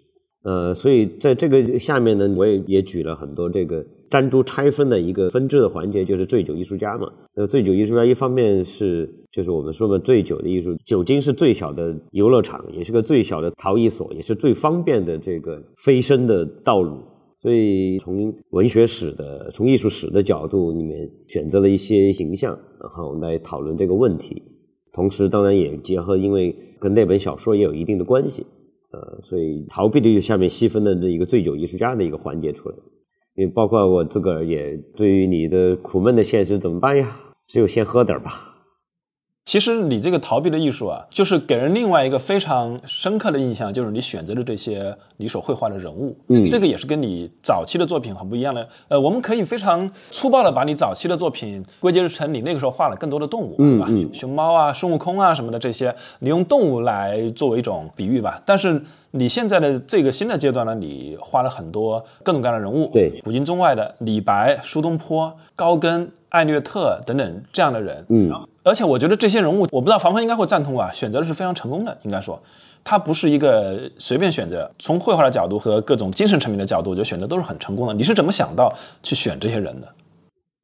呃，所以在这个下面呢，我也也举了很多这个单独拆分的一个分支的环节，就是醉酒艺术家嘛。呃，醉酒艺术家一方面是就是我们说的醉酒的艺术，酒精是最小的游乐场，也是个最小的逃逸所，也是最方便的这个飞升的道路。所以从文学史的、从艺术史的角度里面选择了一些形象，然后来讨论这个问题。同时，当然也结合，因为跟那本小说也有一定的关系。呃，所以逃避的下面细分的这一个醉酒艺术家的一个环节出来，因为包括我自个儿也对于你的苦闷的现实怎么办呀？只有先喝点儿吧。其实你这个逃避的艺术啊，就是给人另外一个非常深刻的印象，就是你选择的这些你所绘画的人物，嗯这个也是跟你早期的作品很不一样的。呃，我们可以非常粗暴的把你早期的作品归结成你那个时候画了更多的动物，对吧？嗯熊猫啊、孙悟空啊什么的这些，你用动物来作为一种比喻吧。但是你现在的这个新的阶段呢，你画了很多各种各样的人物，对古今中外的李白、苏东坡、高更、艾略特等等这样的人，嗯，而且我觉得这些人物，我不知道房峰应该会赞同吧，选择的是非常成功的，应该说。他不是一个随便选择，从绘画的角度和各种精神层面的角度，我觉得选择都是很成功的。你是怎么想到去选这些人的？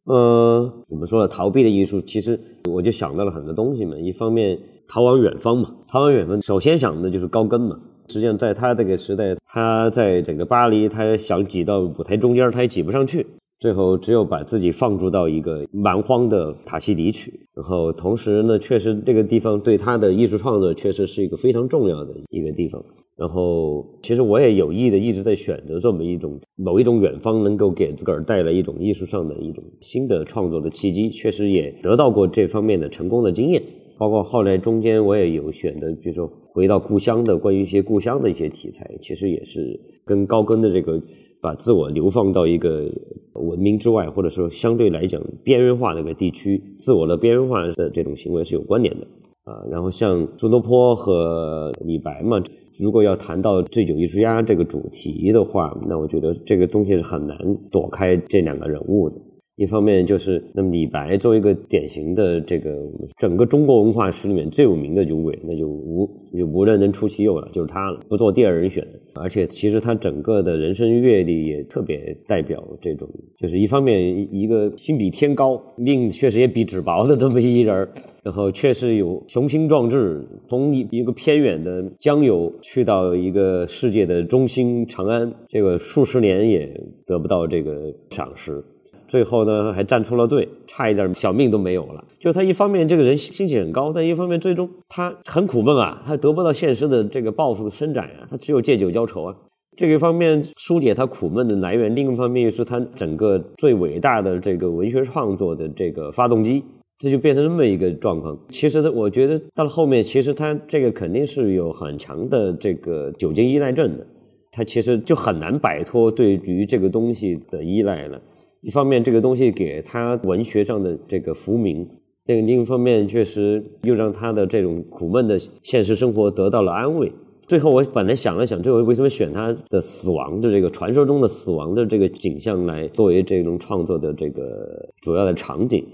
呃，我们说了逃避的艺术，其实我就想到了很多东西嘛。一方面逃往远方嘛，逃往远方，首先想的就是高跟嘛。实际上，在他这个时代，他在整个巴黎，他想挤到舞台中间，他也挤不上去。最后，只有把自己放逐到一个蛮荒的塔西迪去。然后，同时呢，确实这个地方对他的艺术创作确实是一个非常重要的一个地方。然后，其实我也有意的一直在选择这么一种某一种远方，能够给自个儿带来一种艺术上的一种新的创作的契机。确实也得到过这方面的成功的经验。包括后来中间我也有选的，比如说回到故乡的关于一些故乡的一些题材，其实也是跟高更的这个把自我流放到一个文明之外，或者说相对来讲边缘化的一个地区，自我的边缘化的这种行为是有关联的啊。然后像苏东坡和李白嘛，如果要谈到醉酒艺术家这个主题的话，那我觉得这个东西是很难躲开这两个人物的。一方面就是，那么李白作为一个典型的这个整个中国文化史里面最有名的酒鬼，那就无就无人能出其右了，就是他了，不做第二人选。而且其实他整个的人生阅历也特别代表这种，就是一方面一个心比天高，命确实也比纸薄的这么一人，然后确实有雄心壮志，从一一个偏远的江油去到一个世界的中心长安，这个数十年也得不到这个赏识。最后呢，还站出了队，差一点小命都没有了。就他一方面这个人心气很高，但一方面最终他很苦闷啊，他得不到现实的这个抱负的伸展啊，他只有借酒浇愁啊。这个方面疏解他苦闷的来源，另一方面又是他整个最伟大的这个文学创作的这个发动机，这就变成这么一个状况。其实我觉得到了后面，其实他这个肯定是有很强的这个酒精依赖症的，他其实就很难摆脱对于这个东西的依赖了。一方面，这个东西给他文学上的这个浮名；另另一方面，确实又让他的这种苦闷的现实生活得到了安慰。最后，我本来想了想，最后为什么选他的死亡的这个传说中的死亡的这个景象来作为这种创作的这个主要的场景？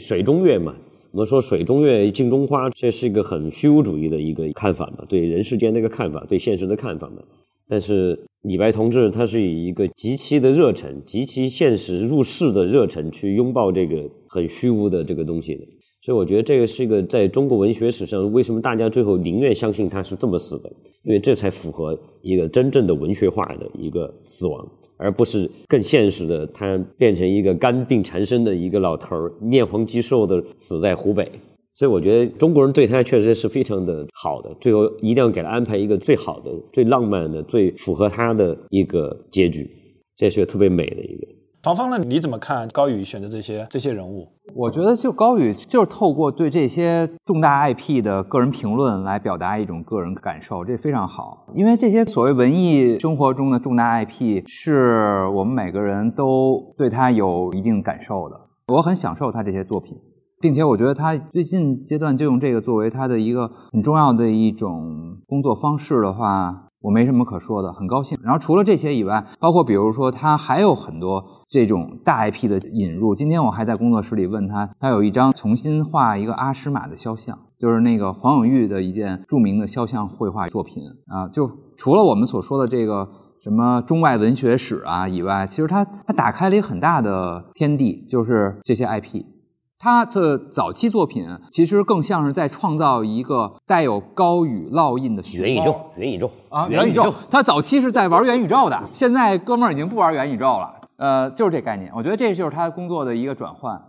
水中月嘛，我们说水中月镜中花，这是一个很虚无主义的一个看法嘛，对人世间的一个看法，对现实的看法嘛。但是李白同志他是以一个极其的热忱、极其现实入世的热忱去拥抱这个很虚无的这个东西的，所以我觉得这个是一个在中国文学史上，为什么大家最后宁愿相信他是这么死的？因为这才符合一个真正的文学化的一个死亡，而不是更现实的他变成一个肝病缠身的一个老头儿，面黄肌瘦的死在湖北。所以我觉得中国人对他确实是非常的好的，最后一定要给他安排一个最好的、最浪漫的、最符合他的一个结局，这是个特别美的一个。房芳呢？你怎么看高宇选的这些这些人物？我觉得就高宇就是透过对这些重大 IP 的个人评论来表达一种个人感受，这非常好。因为这些所谓文艺生活中的重大 IP，是我们每个人都对他有一定感受的。我很享受他这些作品。并且我觉得他最近阶段就用这个作为他的一个很重要的一种工作方式的话，我没什么可说的，很高兴。然后除了这些以外，包括比如说他还有很多这种大 IP 的引入。今天我还在工作室里问他，他有一张重新画一个阿诗玛的肖像，就是那个黄永玉的一件著名的肖像绘画作品啊。就除了我们所说的这个什么中外文学史啊以外，其实他他打开了一个很大的天地，就是这些 IP。他的早期作品其实更像是在创造一个带有高宇烙印的元宇宙，元宇宙啊，元宇宙。他早期是在玩元宇宙的，现在哥们儿已经不玩元宇宙了。呃，就是这概念。我觉得这就是他工作的一个转换。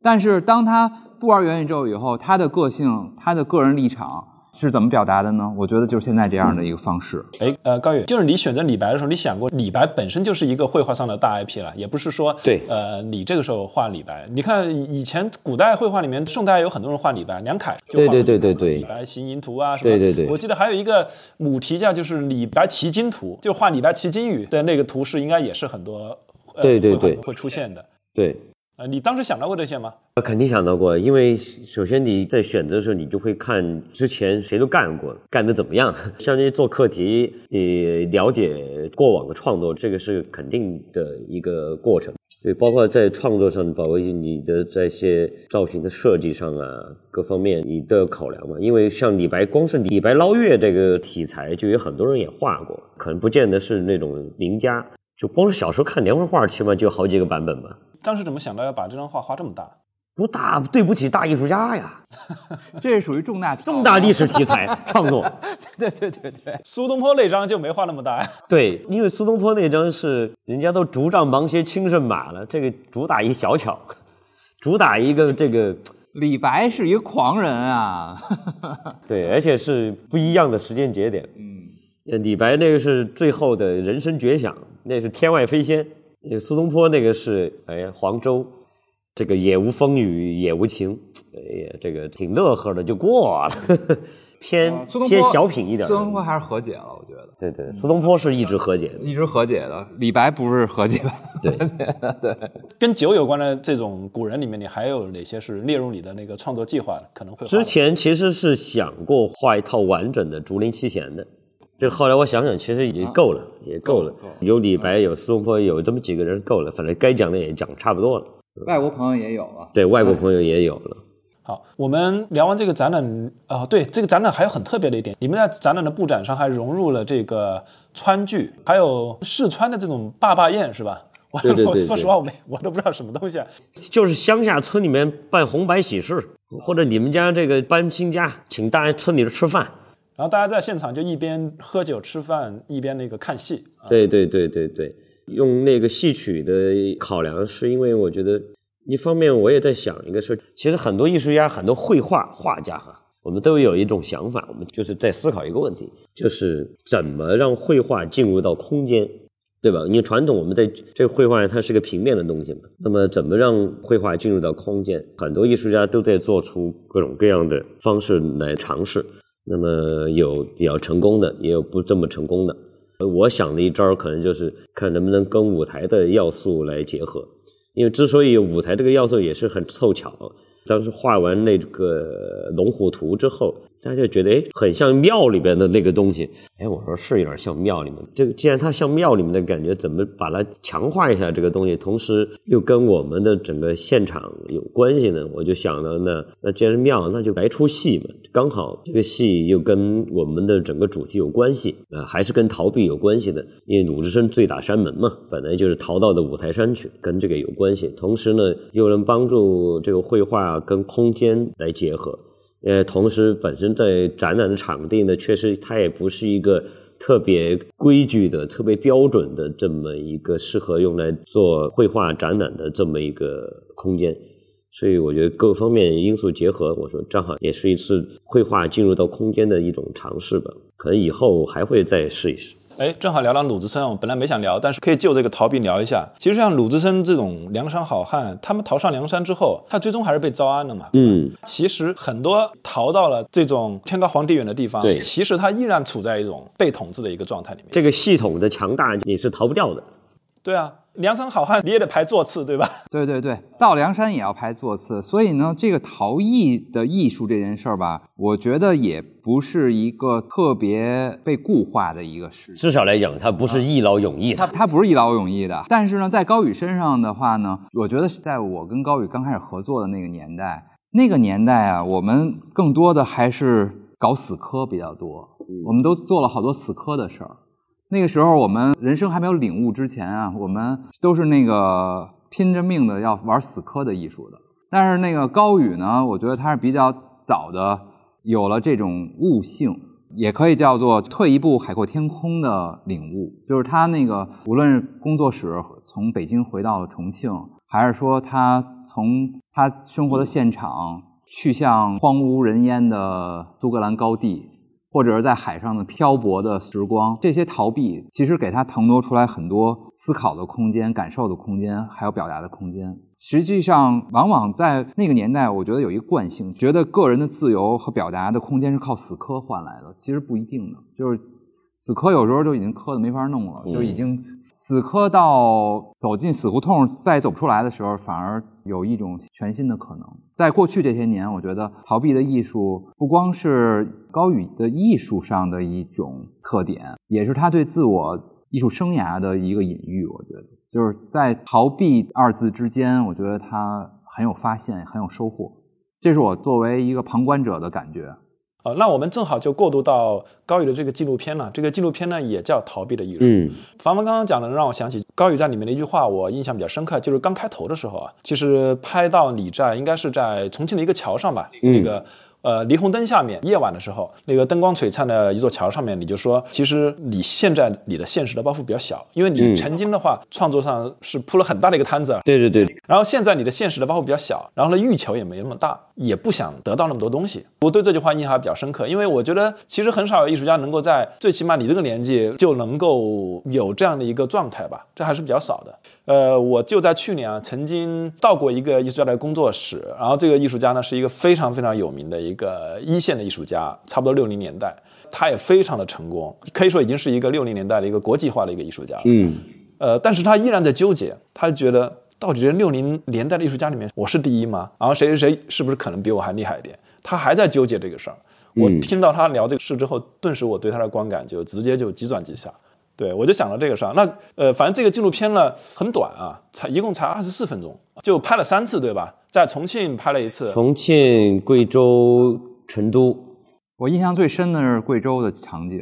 但是当他不玩元宇宙以后，他的个性，他的个人立场。是怎么表达的呢？我觉得就是现在这样的一个方式。哎，呃，高宇，就是你选择李白的时候，你想过李白本身就是一个绘画上的大 IP 了，也不是说对，呃，你这个时候画李白，你看以前古代绘画里面，宋代有很多人画李白，梁楷就对对对对对，李白行吟图啊，对对对，我记得还有一个母题叫就是李白骑鲸图，就画李白骑鲸鱼的那个图是应该也是很多对对对。会出现的，对。呃，你当时想到过这些吗？呃肯定想到过，因为首先你在选择的时候，你就会看之前谁都干过，干得怎么样。像这些做课题，你了解过往的创作，这个是肯定的一个过程。对，包括在创作上，包括你的在一些造型的设计上啊，各方面你都要考量嘛。因为像李白，光是李白捞月这个题材，就有很多人也画过，可能不见得是那种名家。就光是小时候看连环画，起码就好几个版本吧。当时怎么想到要把这张画画这么大？不大，对不起大艺术家呀，这是属于重大重大历史题材 创作。对对对对，苏东坡那张就没画那么大呀。对，因为苏东坡那张是人家都竹杖芒鞋轻胜马了，这个主打一小巧，主打一个这个李白是一个狂人啊。对，而且是不一样的时间节点。嗯，李白那个是最后的人生绝响，那是天外飞仙；那苏东坡那个是哎呀黄州，这个也无风雨也无晴，哎呀这个挺乐呵的就过了，偏苏东坡偏小品一点。苏东坡还是和解了，我觉得对对，苏东坡是一直和解的。一直和解的。李白不是和解的。对 对，跟酒有关的这种古人里面，你还有哪些是列入你的那个创作计划的？可能会之前其实是想过画一套完整的竹林七贤的，这后来我想想，其实已经够了，也够了。有李白，有苏东坡，有这么几个人够了，反正该讲的也讲差不多了。外国朋友也有了。对外国朋友也有了。好，我们聊完这个展览，呃，对这个展览还有很特别的一点，你们在展览的布展上还融入了这个川剧，还有四川的这种坝坝宴，是吧？我对对对我说实话，我没我都不知道什么东西啊。就是乡下村里面办红白喜事，或者你们家这个搬新家，请大家村里头吃饭。然后大家在现场就一边喝酒吃饭，一边那个看戏。对对对对对，用那个戏曲的考量，是因为我觉得一方面我也在想一个事，其实很多艺术家、很多绘画画家哈，我们都有一种想法，我们就是在思考一个问题，就是怎么让绘画进入到空间。对吧？因为传统我们在这绘画它是个平面的东西嘛，那么怎么让绘画进入到空间？很多艺术家都在做出各种各样的方式来尝试，那么有比较成功的，也有不这么成功的。我想的一招可能就是看能不能跟舞台的要素来结合，因为之所以舞台这个要素也是很凑巧。当时画完那个龙虎图之后，大家就觉得哎，很像庙里边的那个东西。哎，我说是有点像庙里面。这个既然它像庙里面的感觉，怎么把它强化一下这个东西，同时又跟我们的整个现场有关系呢？我就想到那那既然是庙，那就来出戏嘛，刚好这个戏又跟我们的整个主题有关系啊、还是跟逃避有关系的。因为鲁智深醉打山门嘛，本来就是逃到的五台山去，跟这个有关系。同时呢，又能帮助这个绘画跟空间来结合。呃，同时本身在展览的场地呢，确实它也不是一个特别规矩的、特别标准的这么一个适合用来做绘画展览的这么一个空间。所以我觉得各方面因素结合，我说正好也是一次绘画进入到空间的一种尝试吧。可能以后还会再试一试。哎，正好聊到鲁智深，我本来没想聊，但是可以就这个逃避聊一下。其实像鲁智深这种梁山好汉，他们逃上梁山之后，他最终还是被招安了嘛。嗯，其实很多逃到了这种天高皇帝远的地方，对其实他依然处在一种被统治的一个状态里面。这个系统的强大你是逃不掉的。对啊，梁山好汉你也得排座次，对吧？对对对，到梁山也要排座次，所以呢，这个陶艺的艺术这件事儿吧，我觉得也不是一个特别被固化的一个事。至少来讲，它不是一劳永逸的。他他不是一劳永逸的，但是呢，在高宇身上的话呢，我觉得在我跟高宇刚开始合作的那个年代，那个年代啊，我们更多的还是搞死磕比较多，我们都做了好多死磕的事儿。那个时候我们人生还没有领悟之前啊，我们都是那个拼着命的要玩死磕的艺术的。但是那个高宇呢，我觉得他是比较早的有了这种悟性，也可以叫做退一步海阔天空的领悟。就是他那个无论是工作室从北京回到了重庆，还是说他从他生活的现场去向荒无人烟的苏格兰高地，或者是在海上的漂泊的时光，这些逃避其实给他腾挪出来很多思考的空间、感受的空间，还有表达的空间。实际上，往往在那个年代，我觉得有一个惯性，觉得个人的自由和表达的空间是靠死磕换来的。其实不一定的，就是死磕有时候就已经磕的没法弄了，就已经死磕到走进死胡同再走不出来的时候，反而有一种全新的可能。在过去这些年，我觉得逃避的艺术不光是高宇的艺术上的一种特点，也是他对自我艺术生涯的一个隐喻。我觉得就是在逃避二字之间，我觉得他很有发现，很有收获。这是我作为一个旁观者的感觉。呃，那我们正好就过渡到高宇的这个纪录片了。这个纪录片呢，也叫《逃避的艺术》。嗯，凡凡刚刚讲的，让我想起高宇在里面的一句话，我印象比较深刻，就是刚开头的时候啊，其实拍到你在应该是在重庆的一个桥上吧，嗯那个。呃，霓虹灯下面，夜晚的时候，那个灯光璀璨的一座桥上面，你就说，其实你现在你的现实的包袱比较小，因为你嗯曾经的话，创作上是铺了很大的一个摊子，对对对，然后现在你的现实的包袱比较小，然后呢欲求也没那么大，也不想得到那么多东西。我对这句话印象还比较深刻，因为我觉得其实很少有艺术家能够在最起码你这个年纪就能够有这样的一个状态吧，这还是比较少的。呃，我就在去年啊，曾经到过一个艺术家的工作室，然后这个艺术家呢是一个非常非常有名的一个一线的艺术家，差不多六零年代，他也非常的成功，可以说已经是一个六零年代的一个国际化的一个艺术家了。嗯，呃，但是他依然在纠结，他觉得到底这六零年代的艺术家里面，我是第一吗？然后谁谁谁是不是可能比我还厉害一点？他还在纠结这个事儿。我听到他聊这个事之后，顿时我对他的观感就直接就急转直下。对我就想到这个事儿。那呃，反正这个纪录片呢很短啊，才一共才二十四分钟，就拍了三次，对吧？在重庆拍了一次，重庆、贵州、成都，我印象最深的是贵州的场景，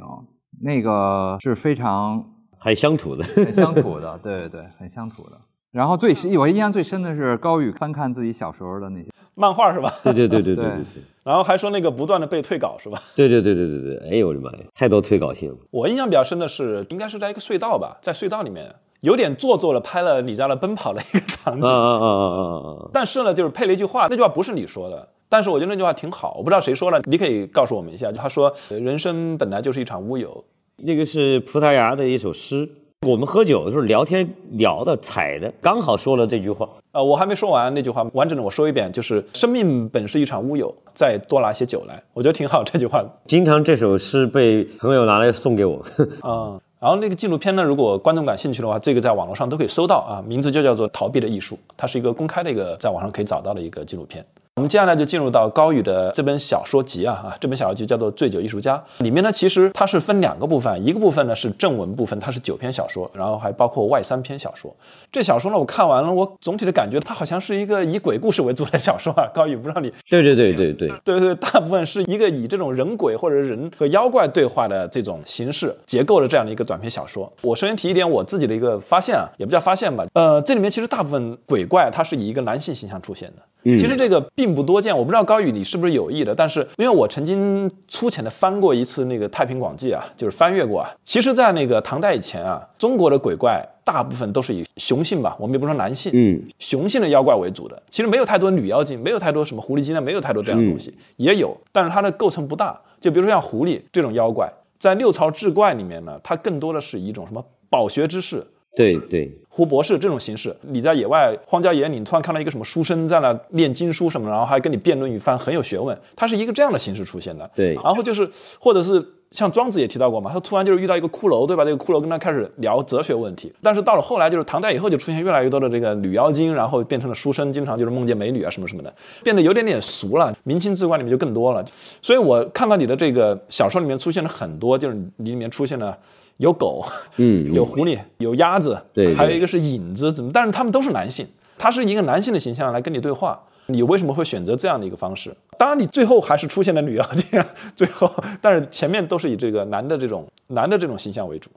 那个是非常很乡土的。很乡土的，对对对，很乡土的。然后最我印象最深的是高宇翻看自己小时候的那些，漫画是吧？对对对对对对对 然后还说那个不断的被退稿是吧？对对对对对对对，哎呦我的妈呀，太多退稿信了。我印象比较深的是，应该是在一个隧道吧，在隧道里面有点做作了拍了李佳乐奔跑的一个场景。嗯嗯嗯嗯嗯嗯！但是呢，就是配了一句话，那句话不是你说的，但是我觉得那句话挺好，我不知道谁说的，你可以告诉我们一下。就他说，人生本来就是一场乌有。那个是葡萄牙的一首诗。我们喝酒的时候聊天聊的踩的，刚好说了这句话。呃，我还没说完那句话，完整的我说一遍，就是生命本是一场乌有，再多拿些酒来，我觉得挺好这句话。经常这首诗被朋友拿来送给我。嗯，然后那个纪录片呢，如果观众感兴趣的话，这个在网络上都可以搜到啊，名字就叫做《逃避的艺术》，它是一个公开的一个在网上可以找到的一个纪录片。我们接下来就进入到高宇的这本小说集啊啊，这本小说集叫做《醉酒艺术家》，里面呢其实它是分两个部分，一个部分呢是正文部分，它是九篇小说，然后还包括外三篇小说。这小说呢我看完了，我总体的感觉它好像是一个以鬼故事为主的小说啊。高宇，不知道你对对对对对，对对，大部分是一个以这种人鬼或者人和妖怪对话的这种形式结构的这样的一个短篇小说。我首先提一点我自己的一个发现啊，也不叫发现吧，呃，这里面其实大部分鬼怪它是以一个男性形象出现的。其实这个并不多见，我不知道高宇你是不是有意的，但是因为我曾经粗浅的翻过一次那个《太平广记》啊，就是翻阅过啊。其实，在那个唐代以前啊，中国的鬼怪大部分都是以雄性吧，我们也不说男性，嗯，雄性的妖怪为主的。其实没有太多女妖精，没有太多什么狐狸精啊，没有太多这样的东西，也有，但是它的构成不大。就比如说像狐狸这种妖怪，在六朝志怪里面呢，它更多的是以一种什么饱学之士。对对，胡博士这种形式，你在野外荒郊野岭突然看到一个什么书生在那念经书什么，然后还跟你辩论一番，很有学问。它是一个这样的形式出现的。对然后就是或者是像庄子也提到过嘛，他突然就是遇到一个骷髅，对吧？这个骷髅跟他开始聊哲学问题。但是到了后来，就是唐代以后就出现越来越多的这个女妖精，然后变成了书生，经常就是梦见美女啊什么什么的，变得有点点俗了。明清志怪里面就更多了。所以我看到你的这个小说里面出现了很多，就是你里面出现了。有狗，嗯 有狐狸，有鸭子，对对还有一个是影子，怎么？但是他们都是男性，他是一个男性的形象来跟你对话。你为什么会选择这样的一个方式？当然，你最后还是出现了女妖精啊，最后，但是前面都是以这个男的这种男的这种形象为主。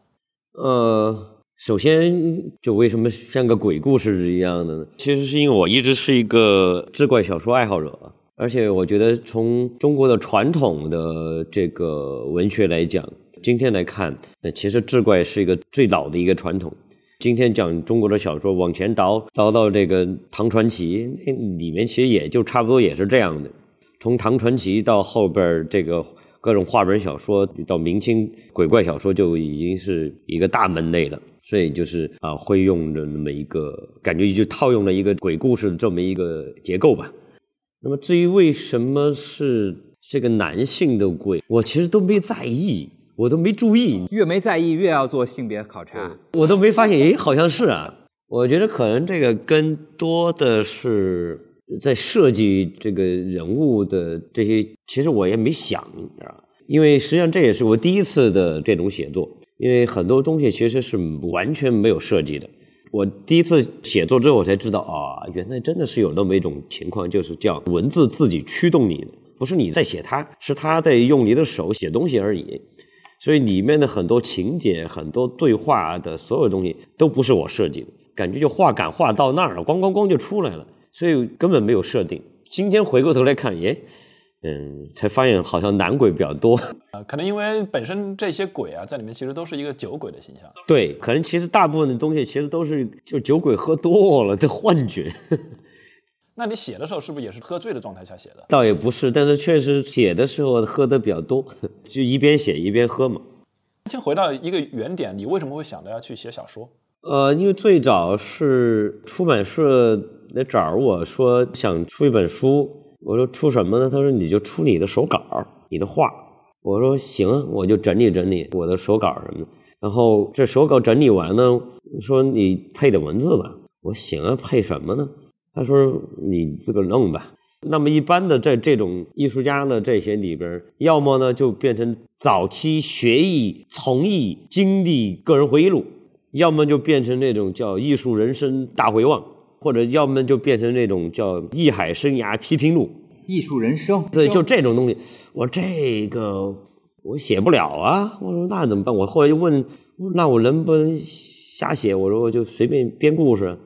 呃，首先就为什么像个鬼故事一样的呢？其实是因为我一直是一个志怪小说爱好者，而且我觉得从中国的传统的这个文学来讲，今天来看，那其实志怪是一个最老的一个传统。今天讲中国的小说，往前倒倒到这个唐传奇，那里面其实也就差不多也是这样的。从唐传奇到后边这个各种话本小说，到明清鬼怪小说，就已经是一个大门类了。所以就是啊，会用的那么一个感觉，就套用了一个鬼故事的这么一个结构吧。那么至于为什么是这个男性的鬼，我其实都没在意。我都没注意，越没在意越要做性别考察。我都没发现，诶，好像是啊。我觉得可能这个更多的是在设计这个人物的这些，其实我也没想，你知道？因为实际上这也是我第一次的这种写作，因为很多东西其实是完全没有设计的。我第一次写作之后，我才知道啊，原来真的是有那么一种情况，就是叫文字自己驱动你的，不是你在写它，是它在用你的手写东西而已。所以里面的很多情节、很多对话的所有东西都不是我设计的，感觉就画感画到那儿了，咣咣咣就出来了，所以根本没有设定。今天回过头来看，耶，嗯，才发现好像男鬼比较多。啊，可能因为本身这些鬼啊，在里面其实都是一个酒鬼的形象。对，可能其实大部分的东西其实都是就酒鬼喝多了的幻觉。那你写的时候是不是也是喝醉的状态下写的？倒也不是，但是确实写的时候喝的比较多，就一边写一边喝嘛。先回到一个原点，你为什么会想着要去写小说？呃，因为最早是出版社来找我说想出一本书，我说出什么呢？他说你就出你的手稿，你的画。我说行，我就整理整理我的手稿什么的。然后这手稿整理完呢，说你配点文字吧。我行啊，配什么呢？他说你自个儿弄吧。那么一般的在这种艺术家的这些里边，要么呢就变成早期学艺、从艺经历个人回忆录，要么就变成那种叫艺术人生大回望，或者要么就变成那种叫艺海生涯批评录。艺术人生，对，就这种东西，我这个我写不了啊。我说那怎么办？我后来就问，那我能不能瞎写？我说我就随便编故事，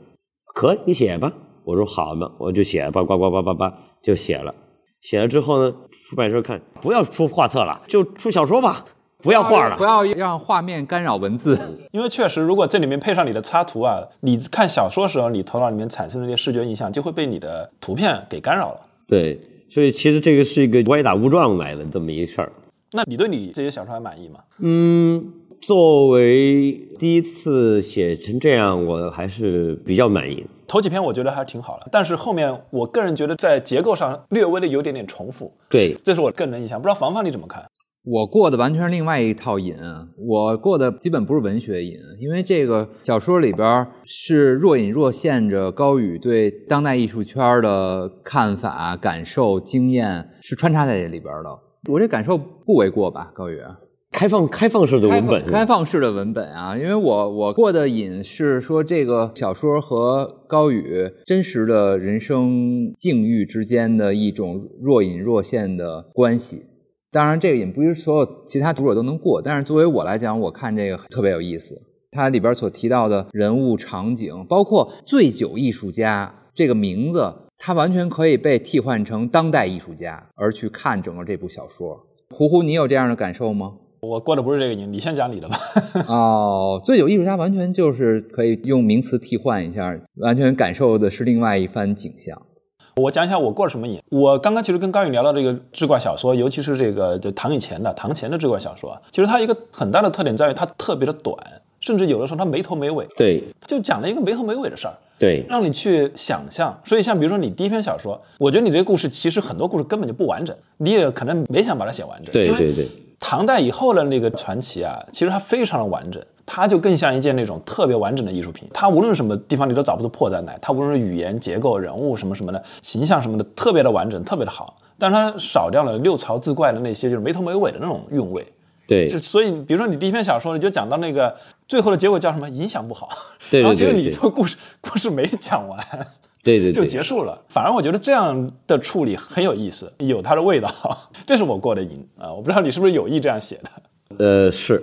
可以，你写吧。我说好嘛，我就写，叭叭叭叭叭叭就写了。写了之后呢，出版社看不要出画册了，就出小说吧，不要画了，不要让画面干扰文字。因为确实，如果这里面配上你的插图啊，你看小说时候，你头脑里面产生的那些视觉印象就会被你的图片给干扰了。对，所以其实这个是一个歪打误撞来的这么一事儿。那你对你这些小说还满意吗？嗯，作为第一次写成这样，我还是比较满意。头几篇我觉得还挺好的，但是后面我个人觉得在结构上略微的有点点重复。对，这是我个人的印象，不知道房房你怎么看？我过的完全是另外一套瘾，我过的基本不是文学瘾，因为这个小说里边是若隐若现着高宇对当代艺术圈的看法、感受、经验是穿插在这里边的。我这感受不为过吧，高宇？开放开放式的文本，开放式的文本啊！因为我我过的瘾是说这个小说和高宇真实的人生境遇之间的一种若隐若现的关系。当然，这个瘾不是所有其他读者都能过，但是作为我来讲，我看这个特别有意思。它里边所提到的人物场景，包括“醉酒艺术家”这个名字，它完全可以被替换成当代艺术家，而去看整个这部小说。胡胡，你有这样的感受吗？我过的不是这个瘾，你先讲你的吧。哦，醉酒艺术家完全就是可以用名词替换一下，完全感受的是另外一番景象。我讲一下我过了什么瘾。我刚刚其实跟高宇聊到这个志怪小说，尤其是这个就唐以前的唐前的志怪小说，其实它一个很大的特点在于它特别的短，甚至有的时候它没头没尾。对，就讲了一个没头没尾的事儿。对，让你去想象。所以像比如说你第一篇小说，我觉得你这个故事其实很多故事根本就不完整，你也可能没想把它写完整。对对对。唐代以后的那个传奇啊，其实它非常的完整，它就更像一件那种特别完整的艺术品。它无论什么地方你都找不出破绽来，它无论是语言结构、人物什么什么的形象什么的，特别的完整，特别的好。但是它少掉了六朝志怪的那些就是没头没尾的那种韵味。对，就所以比如说你第一篇小说，你就讲到那个最后的结果叫什么？影响不好。对对对。然后其实你这个故事故事没讲完。对对，就结束了。反而我觉得这样的处理很有意思，有它的味道。这是我过的瘾啊！我不知道你是不是有意这样写的。呃，是，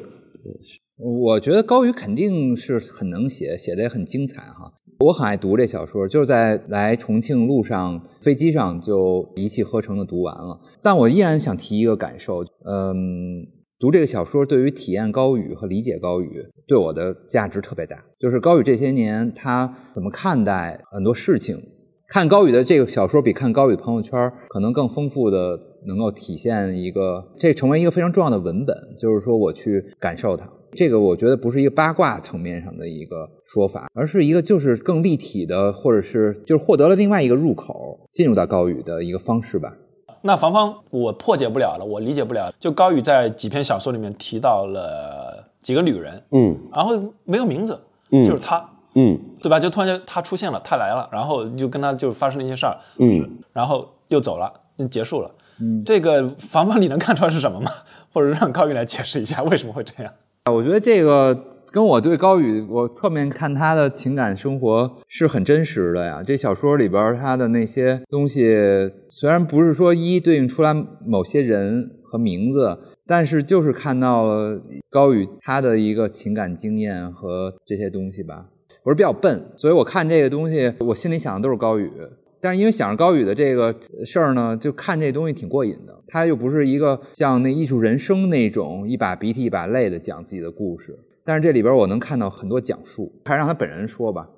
我觉得高宇肯定是很能写，写的也很精彩哈。我很爱读这小说，就是在来重庆路上飞机上就一气呵成的读完了。但我依然想提一个感受，嗯。读这个小说，对于体验高宇和理解高宇，对我的价值特别大。就是高宇这些年他怎么看待很多事情，看高宇的这个小说，比看高宇朋友圈可能更丰富的，能够体现一个，这成为一个非常重要的文本。就是说，我去感受它，这个我觉得不是一个八卦层面上的一个说法，而是一个就是更立体的，或者是就是获得了另外一个入口，进入到高宇的一个方式吧。那房方我破解不了了，我理解不了。就高宇在几篇小说里面提到了几个女人，嗯然后没有名字，嗯就是她，嗯对吧？就突然间她出现了，她来了，然后就跟她就发生了一些事儿，嗯，然后又走了，就结束了。嗯，这个房方你能看出来是什么吗？或者让高宇来解释一下为什么会这样？啊我觉得这个跟我对高宇，我侧面看他的情感生活是很真实的呀。这小说里边他的那些东西，虽然不是说一一对应出来某些人和名字，但是就是看到了高宇他的一个情感经验和这些东西吧。我是比较笨，所以我看这个东西，我心里想的都是高宇。但是因为想着高宇的这个事儿呢，就看这东西挺过瘾的。他又不是一个像那艺术人生那种一把鼻涕一把泪的讲自己的故事，但是这里边我能看到很多讲述，还是让他本人说吧。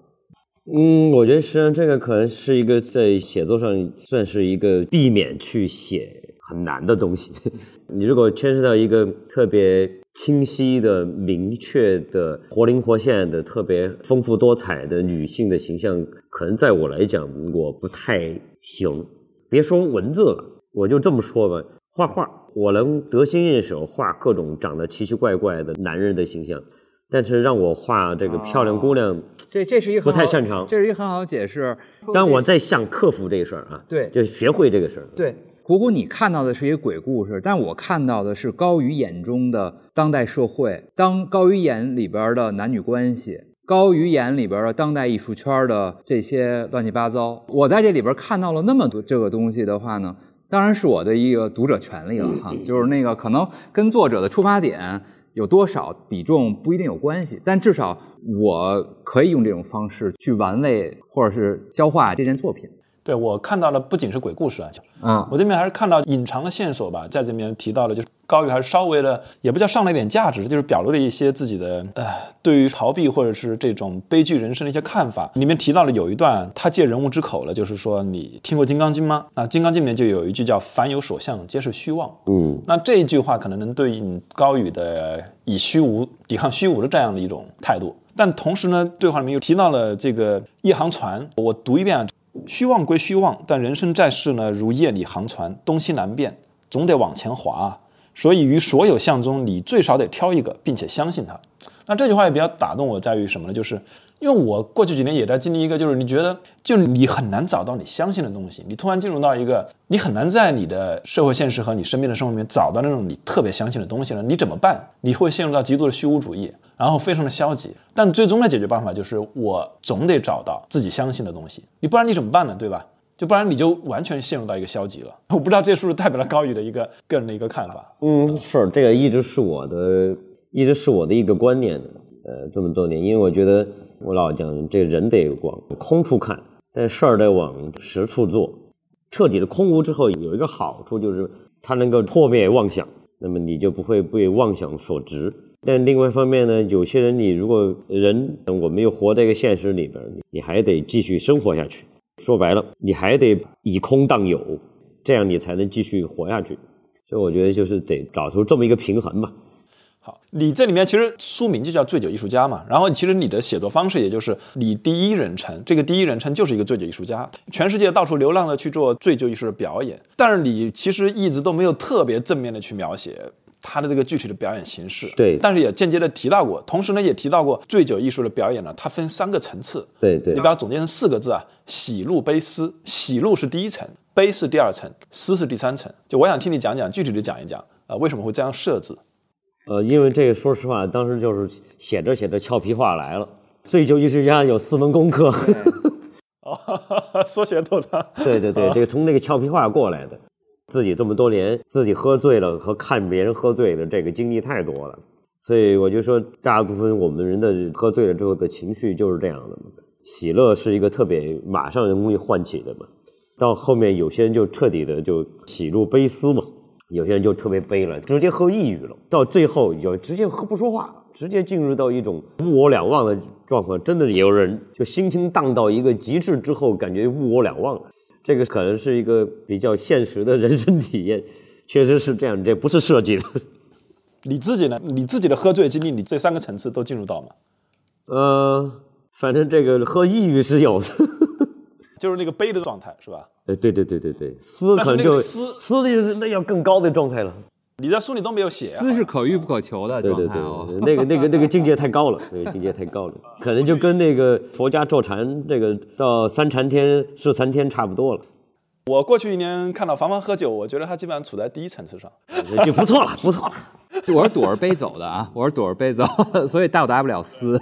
嗯，我觉得实际上这个可能是一个在写作上算是一个避免去写很难的东西。你如果牵涉到一个特别清晰的、明确的、活灵活现的、特别丰富多彩的女性的形象，可能在我来讲我不太行。别说文字了，我就这么说吧，画画我能得心应手画各种长得奇奇怪怪的男人的形象，但是让我画这个漂亮姑娘。这这是一个不太擅长这是一个很好的解释。但我在想克服这个事儿啊，对就学会这个事儿。对，谷谷，你看到的是一个鬼故事，但我看到的是高宇眼中的当代社会，当高宇眼里边的男女关系，高于眼里边的当代艺术圈的这些乱七八糟。我在这里边看到了那么多这个东西的话呢，当然是我的一个读者权利了哈，就是那个可能跟作者的出发点。有多少比重不一定有关系，但至少我可以用这种方式去玩味或者是消化这件作品。对我看到了不仅是鬼故事啊，啊，我这边还是看到隐藏的线索吧，在这边提到了，就是高宇还是稍微的，也不叫上了一点价值，就是表露了一些自己的呃，对于逃避或者是这种悲剧人生的一些看法。里面提到了有一段，他借人物之口了，就是说你听过《金刚经》吗？那《金刚经》里面就有一句叫“凡有所向，皆是虚妄”。嗯，那这一句话可能能对应高宇的以虚无抵抗虚无的这样的一种态度。但同时呢，对话里面又提到了这个一航船，我读一遍啊。虚妄归虚妄，但人生在世呢，如夜里航船，东西南变，总得往前划啊。所以于所有相中，你最少得挑一个，并且相信它。那这句话也比较打动我，在于什么呢？就是因为我过去几年也在经历一个，就是你觉得，就你很难找到你相信的东西，你突然进入到一个，你很难在你的社会现实和你身边的生活里面找到那种你特别相信的东西了。你怎么办？你会陷入到极度的虚无主义，然后非常的消极。但最终的解决办法就是，我总得找到自己相信的东西，你不然你怎么办呢？对吧？就不然你就完全陷入到一个消极了。我不知道这是不是代表了高宇的一个个人的一个看法。嗯，是这个一直是我的，一直是我的一个观念。呃，这么多年，因为我觉得我老讲，这人得往空处看，但事儿得往实处做。彻底的空无之后，有一个好处就是它能够破灭妄想，那么你就不会被妄想所执。但另外一方面呢，有些人你如果人，我们又活在一个现实里边，你还得继续生活下去。说白了，你还得以空当有，这样你才能继续活下去。所以我觉得就是得找出这么一个平衡吧。好，你这里面其实书名就叫醉酒艺术家嘛，然后其实你的写作方式也就是你第一人称，这个第一人称就是一个醉酒艺术家，全世界到处流浪的去做醉酒艺术的表演，但是你其实一直都没有特别正面的去描写。他的这个具体的表演形式，对但是也间接的提到过，同时呢也提到过醉酒艺术的表演呢，它分三个层次，对对你把它总结成四个字啊：喜怒悲思。喜怒是第一层，悲是第二层，思是第三层。就我想听你讲讲，具体的讲一讲，呃，为什么会这样设置？呃，因为这个说实话，当时就是写着写着俏皮话来了。醉酒艺术家有四门功课，哦，缩写透长。对对对，这个从那个俏皮话过来的。自己这么多年，自己喝醉了和看别人喝醉的这个经历太多了，所以我就说，大部分我们人的喝醉了之后的情绪就是这样的。喜乐是一个特别马上容易唤起的嘛，到后面有些人就彻底的就喜怒悲思嘛，有些人就特别悲了，直接喝抑郁了，到最后有直接喝不说话了，直接进入到一种物我两忘的状况。真的有人就心情荡到一个极致之后，感觉物我两忘了。这个可能是一个比较现实的人生体验，确实是这样，这不是设计的。你自己呢？你自己的喝醉经历，你这三个层次都进入到吗？呃，反正这个喝抑郁是有的，就是那个悲的状态，是吧？哎，对对对对对，丝但是那可能就个丝丝的就是那要更高的状态了。你在书里都没有写、啊。丝是可遇不可求的对对对状态哦。对，那个那个 那个境界太高了，那个境界太高了，可能就跟那个佛家坐禅这个到三禅天、四禅天差不多了，我过去一年看到凡凡喝酒，我觉得他基本上处在第一层次上。就不错了，不错了。我是躲着杯走的啊，我是躲着杯走，所以到达不了思。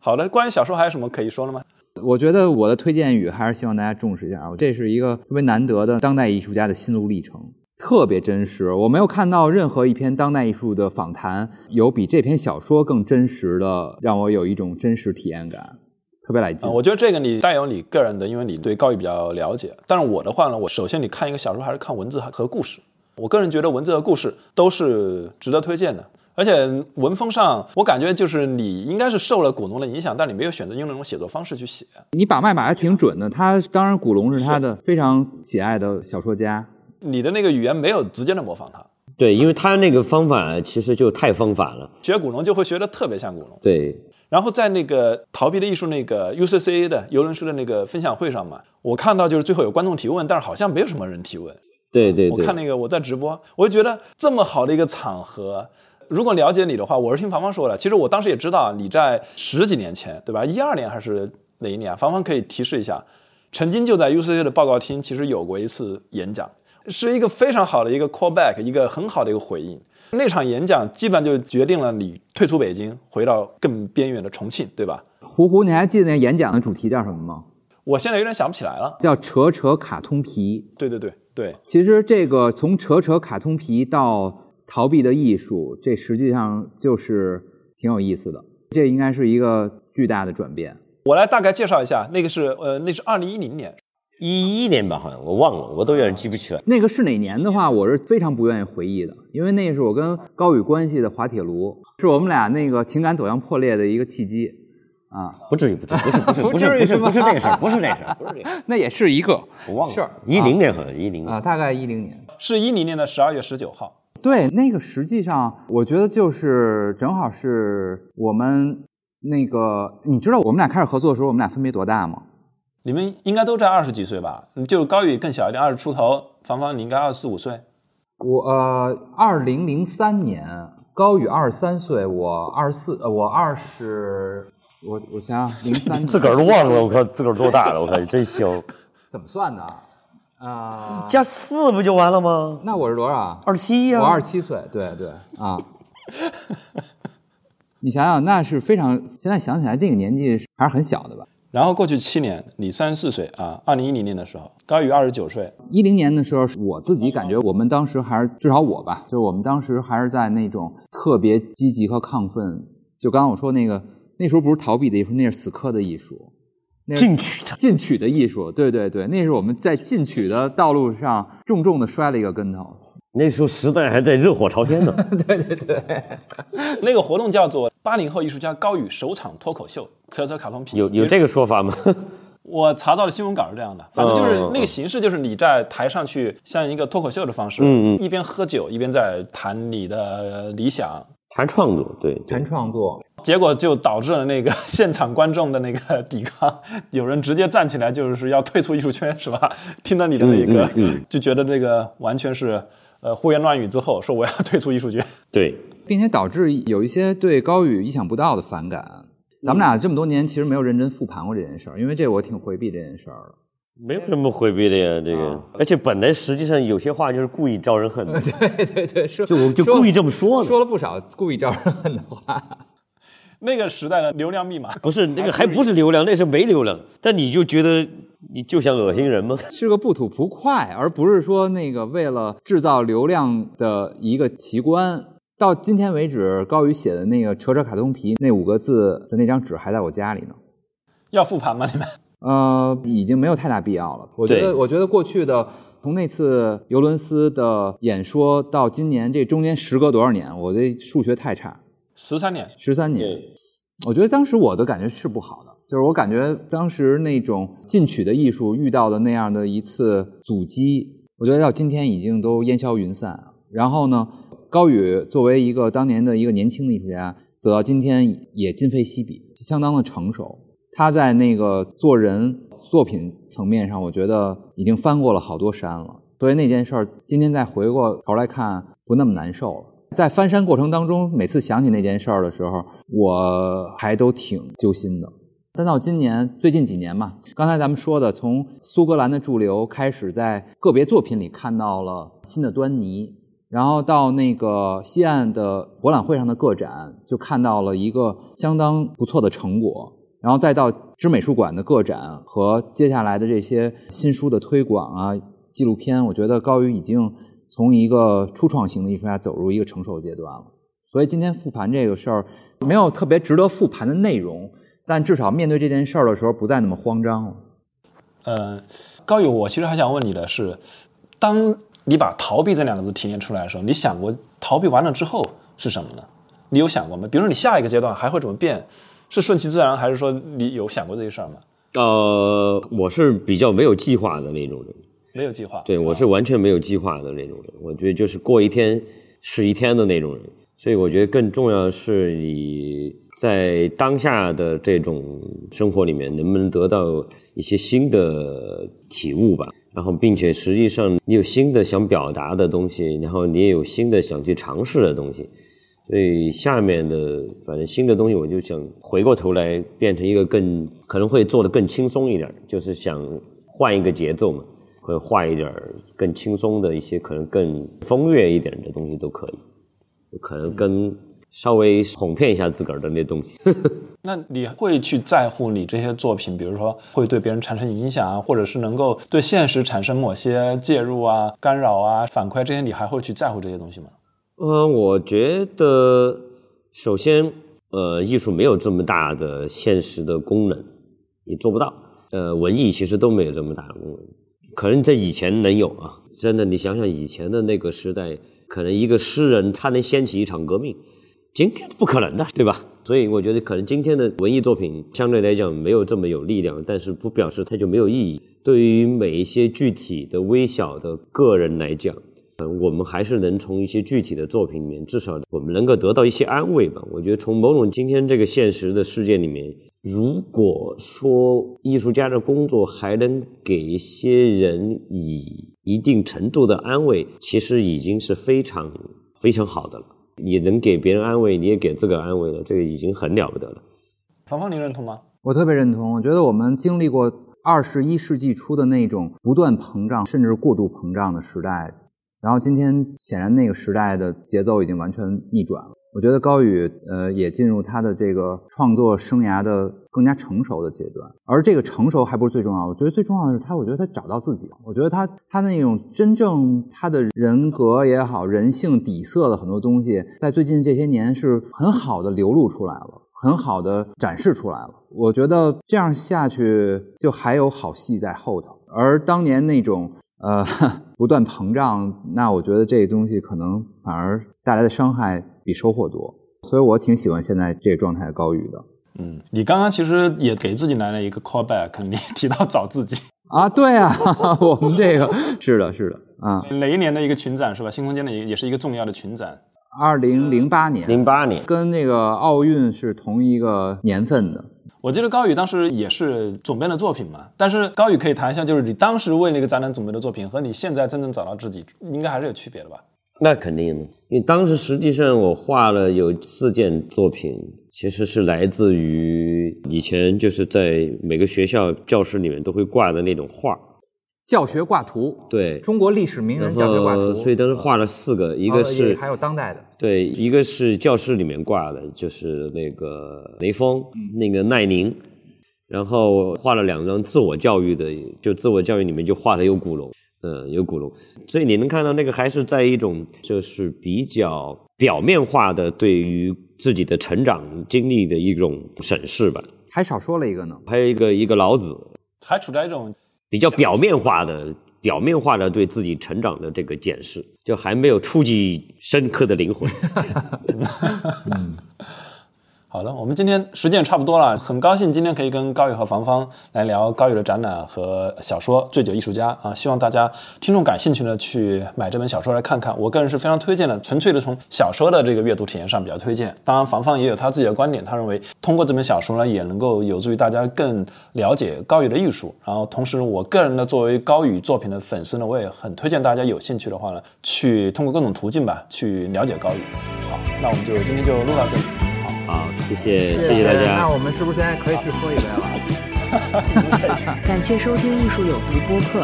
好的，关于小说还有什么可以说的吗？我觉得我的推荐语还是希望大家重视一下，这是一个特别难得的当代艺术家的心路历程，特别真实。我没有看到任何一篇当代艺术的访谈有比这篇小说更真实的，让我有一种真实体验感，特别来劲。啊，我觉得这个你带有你个人的，因为你对高宇比较了解。但是我的话呢，我首先你看一个小说还是看文字和故事。我个人觉得文字和故事都是值得推荐的，而且文风上我感觉就是你应该是受了古龙的影响，但你没有选择用那种写作方式去写。你把脉把的挺准的，他当然古龙是他的非常喜爱的小说家。你的那个语言没有直接的模仿他，对，因为他那个方法其实就太方法了。学古龙就会学的特别像古龙。对，然后在那个逃避的艺术那个 UCCA 的游轮书的那个分享会上嘛，我看到就是最后有观众提问，但是好像没有什么人提问。对对对，我看那个我在直播，我就觉得这么好的一个场合，如果了解你的话，我是听房房说的。其实我当时也知道你在十几年前，对吧？一二年还是哪一年啊？房房可以提示一下，曾经就在 UCC 的报告厅，其实有过一次演讲，是一个非常好的一个 callback，一个很好的一个回应。那场演讲基本上就决定了你退出北京，回到更边远的重庆，对吧？胡胡，你还记得那演讲的主题叫什么吗？我现在有点想不起来了。叫扯扯卡通皮。对对对对，其实这个从扯扯卡通皮到逃避的艺术，这实际上就是挺有意思的。这应该是一个巨大的转变。我来大概介绍一下，那个是呃，那是二零一零年，一一年吧，好像我忘了，我都有点记不起来。那个是哪年的话，我是非常不愿意回忆的，因为那是我跟高宇关系的滑铁卢，是我们俩那个情感走向破裂的一个契机啊。不至于，不至于，不是，不是，不 不是，不是，至于是不是这个事儿，不是这个事儿，不是这个，那也是一个我忘了。是一零年好像一零啊，大概一零年。是一零年的十二月十九号。对，那个实际上我觉得就是正好是我们那个，你知道我们俩开始合作的时候，我们俩分别多大吗？你们应该都在二十几岁吧？就高宇更小一点，二十出头。芳芳，你应该二十四五岁。我呃，二零零三年，高宇二十三岁，我二十四，呃，我二十，我我想想，零三 自个儿都忘了，我靠自个儿多大了，我看真行。怎么算的？啊、加四不就完了吗？那我是多少？二十七呀。我二十七岁，对对啊。你想想，那是非常，现在想起来这个年纪还是很小的吧？然后过去七年，你三十四岁啊，二零一零年的时候，高宇二十九岁。一零年的时候，我自己感觉我们当时还是至少我吧，就是我们当时还是在那种特别积极和亢奋。就刚刚我说那个，那时候不是逃避的艺术，那是死磕的艺术，那进取的。进取的艺术。对对对，那是我们在进取的道路上重重的摔了一个跟头。那时候时代还在热火朝天呢。对 对对，那个活动叫做“八零后艺术家高宇首场脱口秀”，扯扯卡通皮。有有这个说法吗？我查到的新闻稿是这样的，反正就是那个形式，就是你在台上去像一个脱口秀的方式，嗯嗯一边喝酒一边在谈你的理想，谈创作，对，对谈创作。结果就导致了那个现场观众的那个抵抗，有人直接站起来就是要退出艺术圈，是吧？听到你的那个，嗯嗯嗯就觉得这个完全是呃胡言乱语之后，说我要 退出艺术圈。对，并且导致有一些对高宇意想不到的反感。咱们俩这么多年其实没有认真复盘过这件事儿，因为这我挺回避这件事儿的。没有什么回避的呀，这个。而且本来实际上有些话就是故意招人恨的，对对对，说就我就故意这么说的。说了不少故意招人恨的话。那个时代的流量密码，不是那个还不是流量，那是没流量。但你就觉得你就想恶心人吗？是个不吐不快，而不是说那个为了制造流量的一个奇观。到今天为止，高宇写的那个“扯扯卡通皮”那五个字的那张纸还在我家里呢。要复盘吗？你们？呃，已经没有太大必要了。我觉得，我觉得过去的从那次尤伦斯的演说到今年，这中间时隔多少年？我这数学太差，十三年，十三年。我觉得当时我的感觉是不好的，就是我感觉当时那种进取的艺术遇到的那样的一次阻击，我觉得到今天已经都烟消云散。然后呢，高宇作为一个当年的一个年轻的艺术家，走到今天也今非昔比，相当的成熟。他在那个做人、作品层面上，我觉得已经翻过了好多山了。所以那件事儿，今天再回过头来看，不那么难受了。在翻山过程当中，每次想起那件事儿的时候，我还都挺揪心的。但到今年最近几年嘛，刚才咱们说的，从苏格兰的驻留开始，在个别作品里看到了新的端倪，然后到那个西岸的博览会上的个展，就看到了一个相当不错的成果，然后再到知美术馆的个展和接下来的这些新书的推广啊、纪录片，我觉得高宇已经从一个初创型的艺术家走入一个成熟阶段了。所以今天复盘这个事儿，没有特别值得复盘的内容。但至少面对这件事儿的时候，不再那么慌张了。呃，高宇，我其实还想问你的是，当你把逃避这两个字提炼出来的时候，你想过逃避完了之后是什么呢？你有想过吗？比如说你下一个阶段还会怎么变？是顺其自然，还是说你有想过这些事儿吗？呃，我是比较没有计划的那种人，没有计划。对我是完全没有计划的那种人。我觉得就是过一天是一天的那种人。所以我觉得更重要的是你在当下的这种生活里面，能不能得到一些新的体悟吧。然后，并且实际上你有新的想表达的东西，然后你也有新的想去尝试的东西。所以下面的反正新的东西，我就想回过头来变成一个更可能会做的更轻松一点，就是想换一个节奏嘛，会换一点更轻松的一些，可能更风月一点的东西都可以。可能跟稍微哄骗一下自个儿的那东西。那你会去在乎你这些作品，比如说会对别人产生影响啊，或者是能够对现实产生某些介入啊、干扰啊、反馈这些，你还会去在乎这些东西吗？呃，我觉得首先，呃，艺术没有这么大的现实的功能，你做不到。呃，文艺其实都没有这么大的功能，可能在以前能有啊。真的，你想想以前的那个时代。可能一个诗人他能掀起一场革命，今天不可能的，对吧？所以我觉得可能今天的文艺作品相对来讲没有这么有力量，但是不表示它就没有意义。对于每一些具体的微小的个人来讲，嗯，我们还是能从一些具体的作品里面，至少我们能够得到一些安慰吧。我觉得从某种今天这个现实的世界里面，如果说艺术家的工作还能给一些人以。一定程度的安慰，其实已经是非常非常好的了。你能给别人安慰，你也给自个安慰了，这个已经很了不得了。芳芳，你认同吗？我特别认同。我觉得我们经历过二十一世纪初的那种不断膨胀，甚至过度膨胀的时代，然后今天显然那个时代的节奏已经完全逆转了。我觉得高宇呃也进入他的这个创作生涯的更加成熟的阶段，而这个成熟还不是最重要。我觉得最重要的是他，我觉得他找到自己。我觉得他他那种真正他的人格也好，人性底色的很多东西，在最近这些年是很好的流露出来了，很好的展示出来了。我觉得这样下去就还有好戏在后头。而当年那种呃 不断膨胀，那我觉得这个东西可能反而带来的伤害。比收获多，所以我挺喜欢现在这个状态的高宇的。嗯，你刚刚其实也给自己来了一个 callback，你提到找自己啊，对啊，我们这个是的，是的啊，哪一年的一个群展是吧？新空间的也也是一个重要的群展，二零零八年，零八年跟那个奥运是同一个年份的。我记得高宇当时也是总编的作品嘛，但是高宇可以谈一下，就是你当时为那个展览准备的作品和你现在真正找到自己，应该还是有区别的吧？那肯定的，因为当时实际上我画了有四件作品，其实是来自于以前就是在每个学校教室里面都会挂的那种画，教学挂图。对，中国历史名人教学挂图。所以当时画了四个，一个是还有当代的。对，一个是教室里面挂的，就是那个雷锋，那个奈宁，然后画了两张自我教育的，就自我教育里面就画的有古龙。嗯，有古龙，所以你能看到那个还是在一种就是比较表面化的对于自己的成长经历的一种审视吧。还少说了一个呢，还有一个一个老子，还处在一种比较表面化的、表面化的对自己成长的这个检视，就还没有触及深刻的灵魂。嗯，好。的，我们今天时间也差不多了，很高兴今天可以跟高宇和房芳来聊高宇的展览和小说《醉酒艺术家》啊，希望大家听众感兴趣呢去买这本小说来看看。我个人是非常推荐的，纯粹的从小说的这个阅读体验上比较推荐。当然，房芳也有他自己的观点，他认为通过这本小说呢，也能够有助于大家更了解高宇的艺术。然后，同时我个人呢，作为高宇作品的粉丝呢，我也很推荐大家有兴趣的话呢，去通过各种途径吧，去了解高宇。好，那我们就今天就录到这里。好，谢谢谢谢大家。那我们是不是现在可以去喝一杯了？感谢收听《艺术有毒》播客，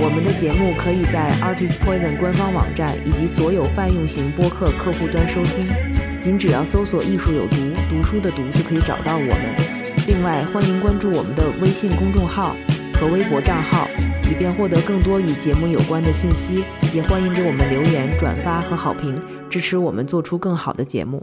我们的节目可以在 Artist Poison 官方网站以及所有泛用型播客客户端收听。您只要搜索“艺术有毒”，读书的“读”就可以找到我们。另外，欢迎关注我们的微信公众号和微博账号，以便获得更多与节目有关的信息。也欢迎给我们留言、转发和好评，支持我们做出更好的节目。